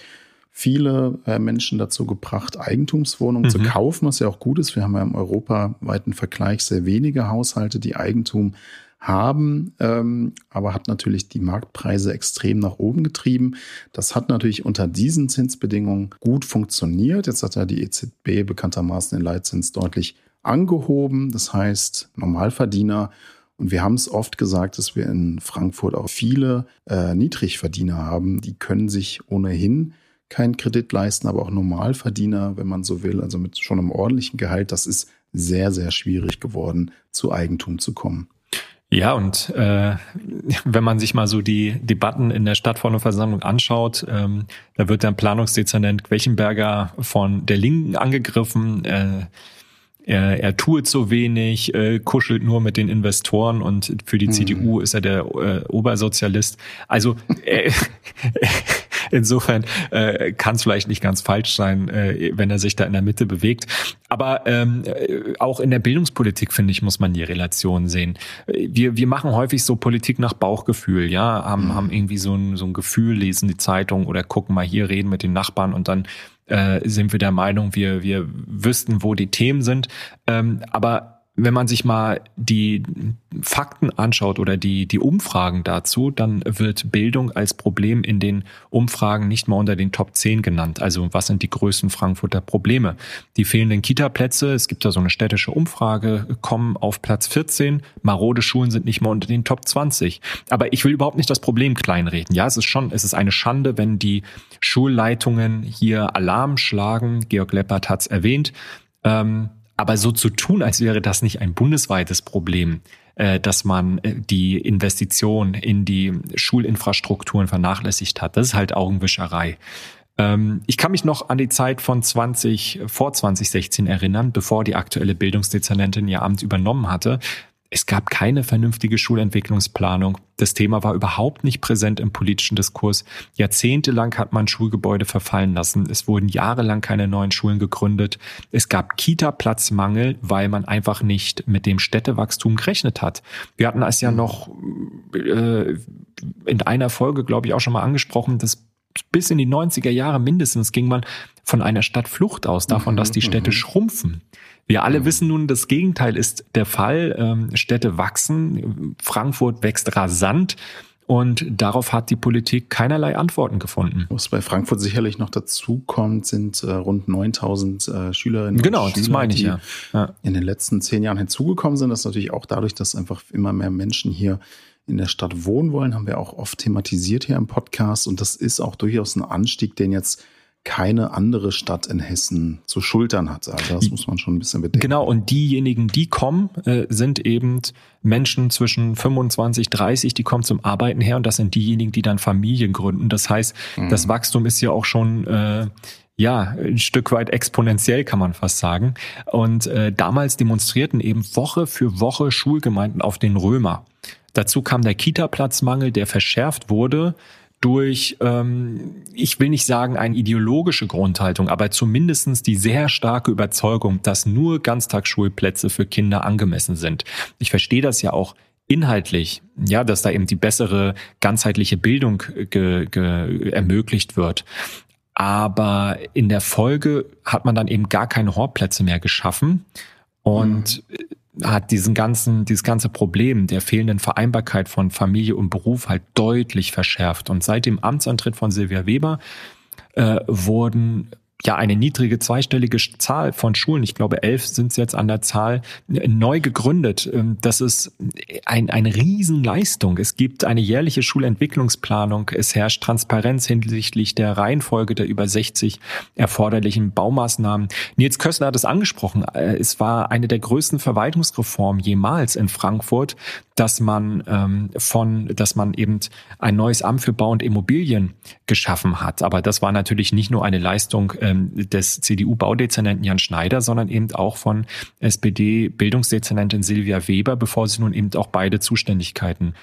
viele äh, Menschen dazu gebracht, Eigentumswohnungen mhm. zu kaufen, was ja auch gut ist. Wir haben ja im europaweiten Vergleich sehr wenige Haushalte, die Eigentum haben, ähm, aber hat natürlich die Marktpreise extrem nach oben getrieben. Das hat natürlich unter diesen Zinsbedingungen gut funktioniert. Jetzt hat ja die EZB bekanntermaßen den Leitzins deutlich angehoben. Das heißt, Normalverdiener und wir haben es oft gesagt, dass wir in Frankfurt auch viele äh, Niedrigverdiener haben. Die können sich ohnehin keinen Kredit leisten, aber auch Normalverdiener, wenn man so will, also mit schon einem ordentlichen Gehalt, das ist sehr, sehr schwierig geworden, zu Eigentum zu kommen. Ja, und äh, wenn man sich mal so die Debatten in der Stadtversammlung anschaut, ähm, da wird der Planungsdezernent Quechenberger von der Linken angegriffen. Äh, er, er tue zu wenig, äh, kuschelt nur mit den Investoren und für die mhm. CDU ist er der äh, Obersozialist. Also äh, *laughs* *laughs* insofern äh, kann es vielleicht nicht ganz falsch sein, äh, wenn er sich da in der Mitte bewegt. Aber ähm, äh, auch in der Bildungspolitik, finde ich, muss man die Relation sehen. Wir, wir machen häufig so Politik nach Bauchgefühl, ja, haben, mhm. haben irgendwie so ein, so ein Gefühl, lesen die Zeitung oder gucken mal hier, reden mit den Nachbarn und dann äh, sind wir der Meinung, wir, wir wüssten, wo die Themen sind. Ähm, aber wenn man sich mal die Fakten anschaut oder die, die Umfragen dazu, dann wird Bildung als Problem in den Umfragen nicht mal unter den Top 10 genannt. Also was sind die größten Frankfurter Probleme? Die fehlenden Kita-Plätze, es gibt da so eine städtische Umfrage, kommen auf Platz 14. Marode Schulen sind nicht mal unter den Top 20. Aber ich will überhaupt nicht das Problem kleinreden. Ja, es ist schon, es ist eine Schande, wenn die Schulleitungen hier Alarm schlagen. Georg Leppert hat es erwähnt. Ähm, Aber so zu tun, als wäre das nicht ein bundesweites Problem, äh, dass man äh, die Investition in die Schulinfrastrukturen vernachlässigt hat, das ist halt Augenwischerei. Ähm, ich kann mich noch an die Zeit von 20, vor 2016 erinnern, bevor die aktuelle Bildungsdezernentin ihr Amt übernommen hatte. Es gab keine vernünftige Schulentwicklungsplanung. Das Thema war überhaupt nicht präsent im politischen Diskurs. Jahrzehntelang hat man Schulgebäude verfallen lassen. Es wurden jahrelang keine neuen Schulen gegründet. Es gab Kita-Platzmangel, weil man einfach nicht mit dem Städtewachstum gerechnet hat. Wir hatten es ja noch äh, in einer Folge, glaube ich, auch schon mal angesprochen, dass bis in die 90er Jahre mindestens ging man von einer Stadtflucht aus, davon, dass die Städte mhm. schrumpfen. Wir alle mhm. wissen nun, das Gegenteil ist der Fall. Ähm, Städte wachsen, Frankfurt wächst rasant. Und darauf hat die Politik keinerlei Antworten gefunden. Was bei Frankfurt sicherlich noch dazu kommt, sind äh, rund 9000 äh, Schülerinnen genau, und Schüler, das meine ich, die ja. ja. in den letzten zehn Jahren hinzugekommen sind. Das ist natürlich auch dadurch, dass einfach immer mehr Menschen hier in der Stadt wohnen wollen, haben wir auch oft thematisiert hier im Podcast. Und das ist auch durchaus ein Anstieg, den jetzt keine andere Stadt in Hessen zu schultern hat. Also das muss man schon ein bisschen bedenken. Genau, und diejenigen, die kommen, äh, sind eben Menschen zwischen 25, 30, die kommen zum Arbeiten her und das sind diejenigen, die dann Familien gründen. Das heißt, mhm. das Wachstum ist ja auch schon äh, ja, ein Stück weit exponentiell kann man fast sagen. Und äh, damals demonstrierten eben Woche für Woche Schulgemeinden auf den Römer. Dazu kam der Kita-Platzmangel, der verschärft wurde durch, ähm, ich will nicht sagen eine ideologische Grundhaltung, aber zumindestens die sehr starke Überzeugung, dass nur Ganztagsschulplätze für Kinder angemessen sind. Ich verstehe das ja auch inhaltlich, ja, dass da eben die bessere ganzheitliche Bildung ge, ge, ermöglicht wird. Aber in der Folge hat man dann eben gar keine Hortplätze mehr geschaffen und mhm hat diesen ganzen, dieses ganze Problem der fehlenden Vereinbarkeit von Familie und Beruf halt deutlich verschärft. Und seit dem Amtsantritt von Silvia Weber äh, wurden ja eine niedrige zweistellige Zahl von Schulen, ich glaube elf sind es jetzt an der Zahl, neu gegründet. Ähm, das ist ein, eine Riesenleistung. Es gibt eine jährliche Schulentwicklungsplanung. Es herrscht Transparenz hinsichtlich der Reihenfolge der über 60 erforderlichen Baumaßnahmen. Nils Kössler hat es angesprochen. Äh, es war eine der größten Verwaltungsreformen jemals in Frankfurt, dass man ähm, von, dass man eben ein neues Amt für Bau und Immobilien geschaffen hat. Aber das war natürlich nicht nur eine Leistung ähm, des CDU-Baudezernenten Jan Schneider, sondern eben auch von SPD-Bildungsdezernentin Silvia Weber, bevor sie nun eben auch beide Zuständigkeiten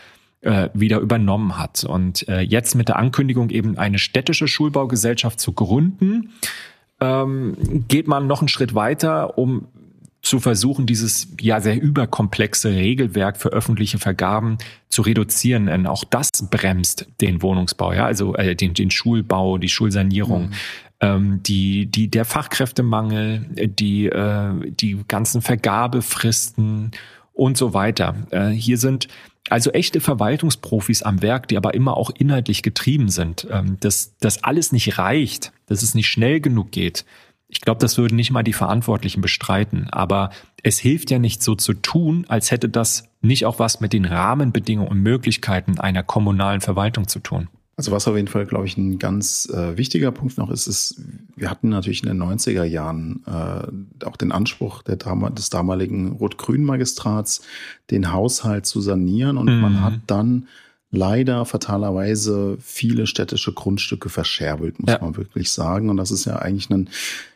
äh, wieder übernommen hat. Und äh, jetzt mit der Ankündigung eben eine städtische Schulbaugesellschaft zu gründen, ähm, geht man noch einen Schritt weiter, um zu versuchen, dieses ja sehr überkomplexe Regelwerk für öffentliche Vergaben zu reduzieren. Denn auch das bremst den Wohnungsbau, ja, also äh, den, den Schulbau, die Schulsanierung. Mhm. Ähm, die, die, der Fachkräftemangel, die, äh, die ganzen Vergabefristen und so weiter. Äh, hier sind also echte Verwaltungsprofis am Werk, die aber immer auch inhaltlich getrieben sind. Ähm, dass das alles nicht reicht, dass es nicht schnell genug geht, ich glaube, das würden nicht mal die Verantwortlichen bestreiten. Aber es hilft ja nicht so zu tun, als hätte das nicht auch was mit den Rahmenbedingungen und Möglichkeiten einer kommunalen Verwaltung zu tun. Also was auf jeden Fall, glaube ich, ein ganz äh, wichtiger Punkt noch ist, ist, wir hatten natürlich in den 90er Jahren äh, auch den Anspruch der, des damaligen Rot-Grün-Magistrats, den Haushalt zu sanieren. Und mhm. man hat dann leider fatalerweise viele städtische Grundstücke verscherbelt, muss ja. man wirklich sagen. Und das ist ja eigentlich ein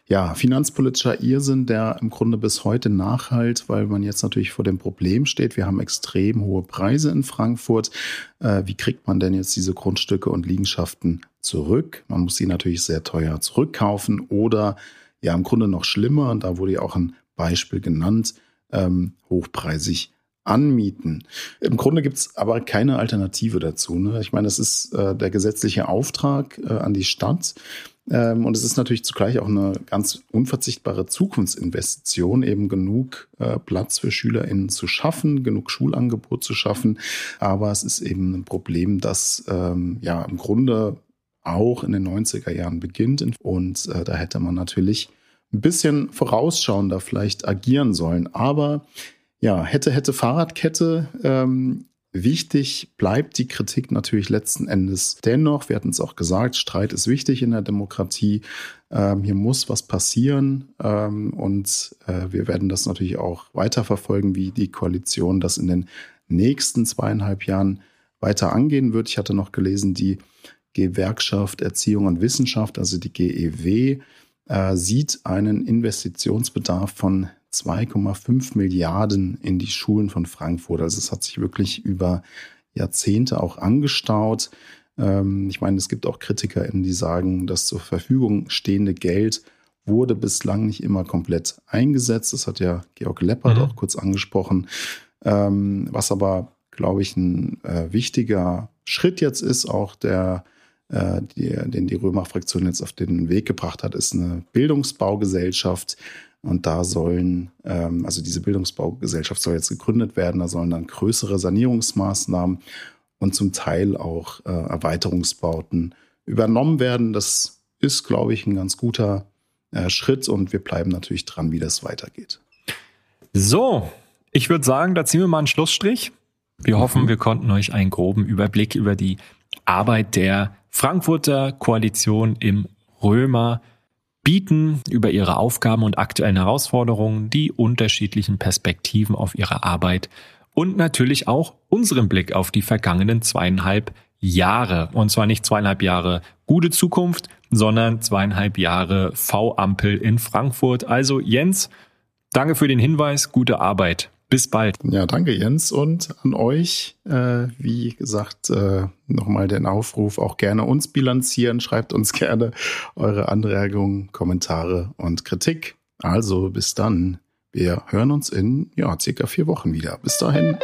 ja, finanzpolitischer Irrsinn, der im Grunde bis heute nachhalt, weil man jetzt natürlich vor dem Problem steht. Wir haben extrem hohe Preise in Frankfurt. Äh, wie kriegt man denn jetzt diese Grundstücke und Liegenschaften zurück? Man muss sie natürlich sehr teuer zurückkaufen oder ja, im Grunde noch schlimmer, und da wurde ja auch ein Beispiel genannt, ähm, hochpreisig anmieten. Im Grunde gibt's aber keine Alternative dazu. Ne? Ich meine, das ist äh, der gesetzliche Auftrag äh, an die Stadt. Ähm, und es ist natürlich zugleich auch eine ganz unverzichtbare Zukunftsinvestition, eben genug äh, Platz für SchülerInnen zu schaffen, genug Schulangebot zu schaffen. Aber es ist eben ein Problem, das ähm, ja im Grunde auch in den 90er Jahren beginnt. Und äh, da hätte man natürlich ein bisschen vorausschauender vielleicht agieren sollen. Aber ja, hätte, hätte Fahrradkette. Ähm, Wichtig bleibt die Kritik natürlich letzten Endes dennoch. Wir hatten es auch gesagt, Streit ist wichtig in der Demokratie. Ähm, hier muss was passieren ähm, und äh, wir werden das natürlich auch weiterverfolgen, wie die Koalition das in den nächsten zweieinhalb Jahren weiter angehen wird. Ich hatte noch gelesen, die Gewerkschaft Erziehung und Wissenschaft, also die GEW, äh, sieht einen Investitionsbedarf von 2,5 Milliarden in die Schulen von Frankfurt. Also es hat sich wirklich über Jahrzehnte auch angestaut. Ähm, ich meine, es gibt auch KritikerInnen, die sagen, das zur Verfügung stehende Geld wurde bislang nicht immer komplett eingesetzt. Das hat ja Georg Leppert mhm. auch kurz angesprochen. Ähm, was aber, glaube ich, ein äh, wichtiger Schritt jetzt ist, auch der, äh, die, den die Römer-Fraktion jetzt auf den Weg gebracht hat, ist eine Bildungsbaugesellschaft, und da sollen, ähm, also diese Bildungsbaugesellschaft soll jetzt gegründet werden, da sollen dann größere Sanierungsmaßnahmen und zum Teil auch äh, Erweiterungsbauten übernommen werden. Das ist, glaube ich, ein ganz guter äh, Schritt und wir bleiben natürlich dran, wie das weitergeht. So, ich würde sagen, da ziehen wir mal einen Schlussstrich. Wir mhm. hoffen, wir konnten euch einen groben Überblick über die Arbeit der Frankfurter Koalition im Römer bieten über ihre Aufgaben und aktuellen Herausforderungen, die unterschiedlichen Perspektiven auf ihre Arbeit und natürlich auch unseren Blick auf die vergangenen zweieinhalb Jahre. Und zwar nicht zweieinhalb Jahre gute Zukunft, sondern zweieinhalb Jahre V-Ampel in Frankfurt. Also Jens, danke für den Hinweis, gute Arbeit. Bis bald. Ja, danke Jens und an euch. Äh, wie gesagt, äh, nochmal den Aufruf, auch gerne uns bilanzieren. Schreibt uns *laughs* gerne eure Anregungen, Kommentare und Kritik. Also bis dann. Wir hören uns in ja, circa vier Wochen wieder. Bis dahin.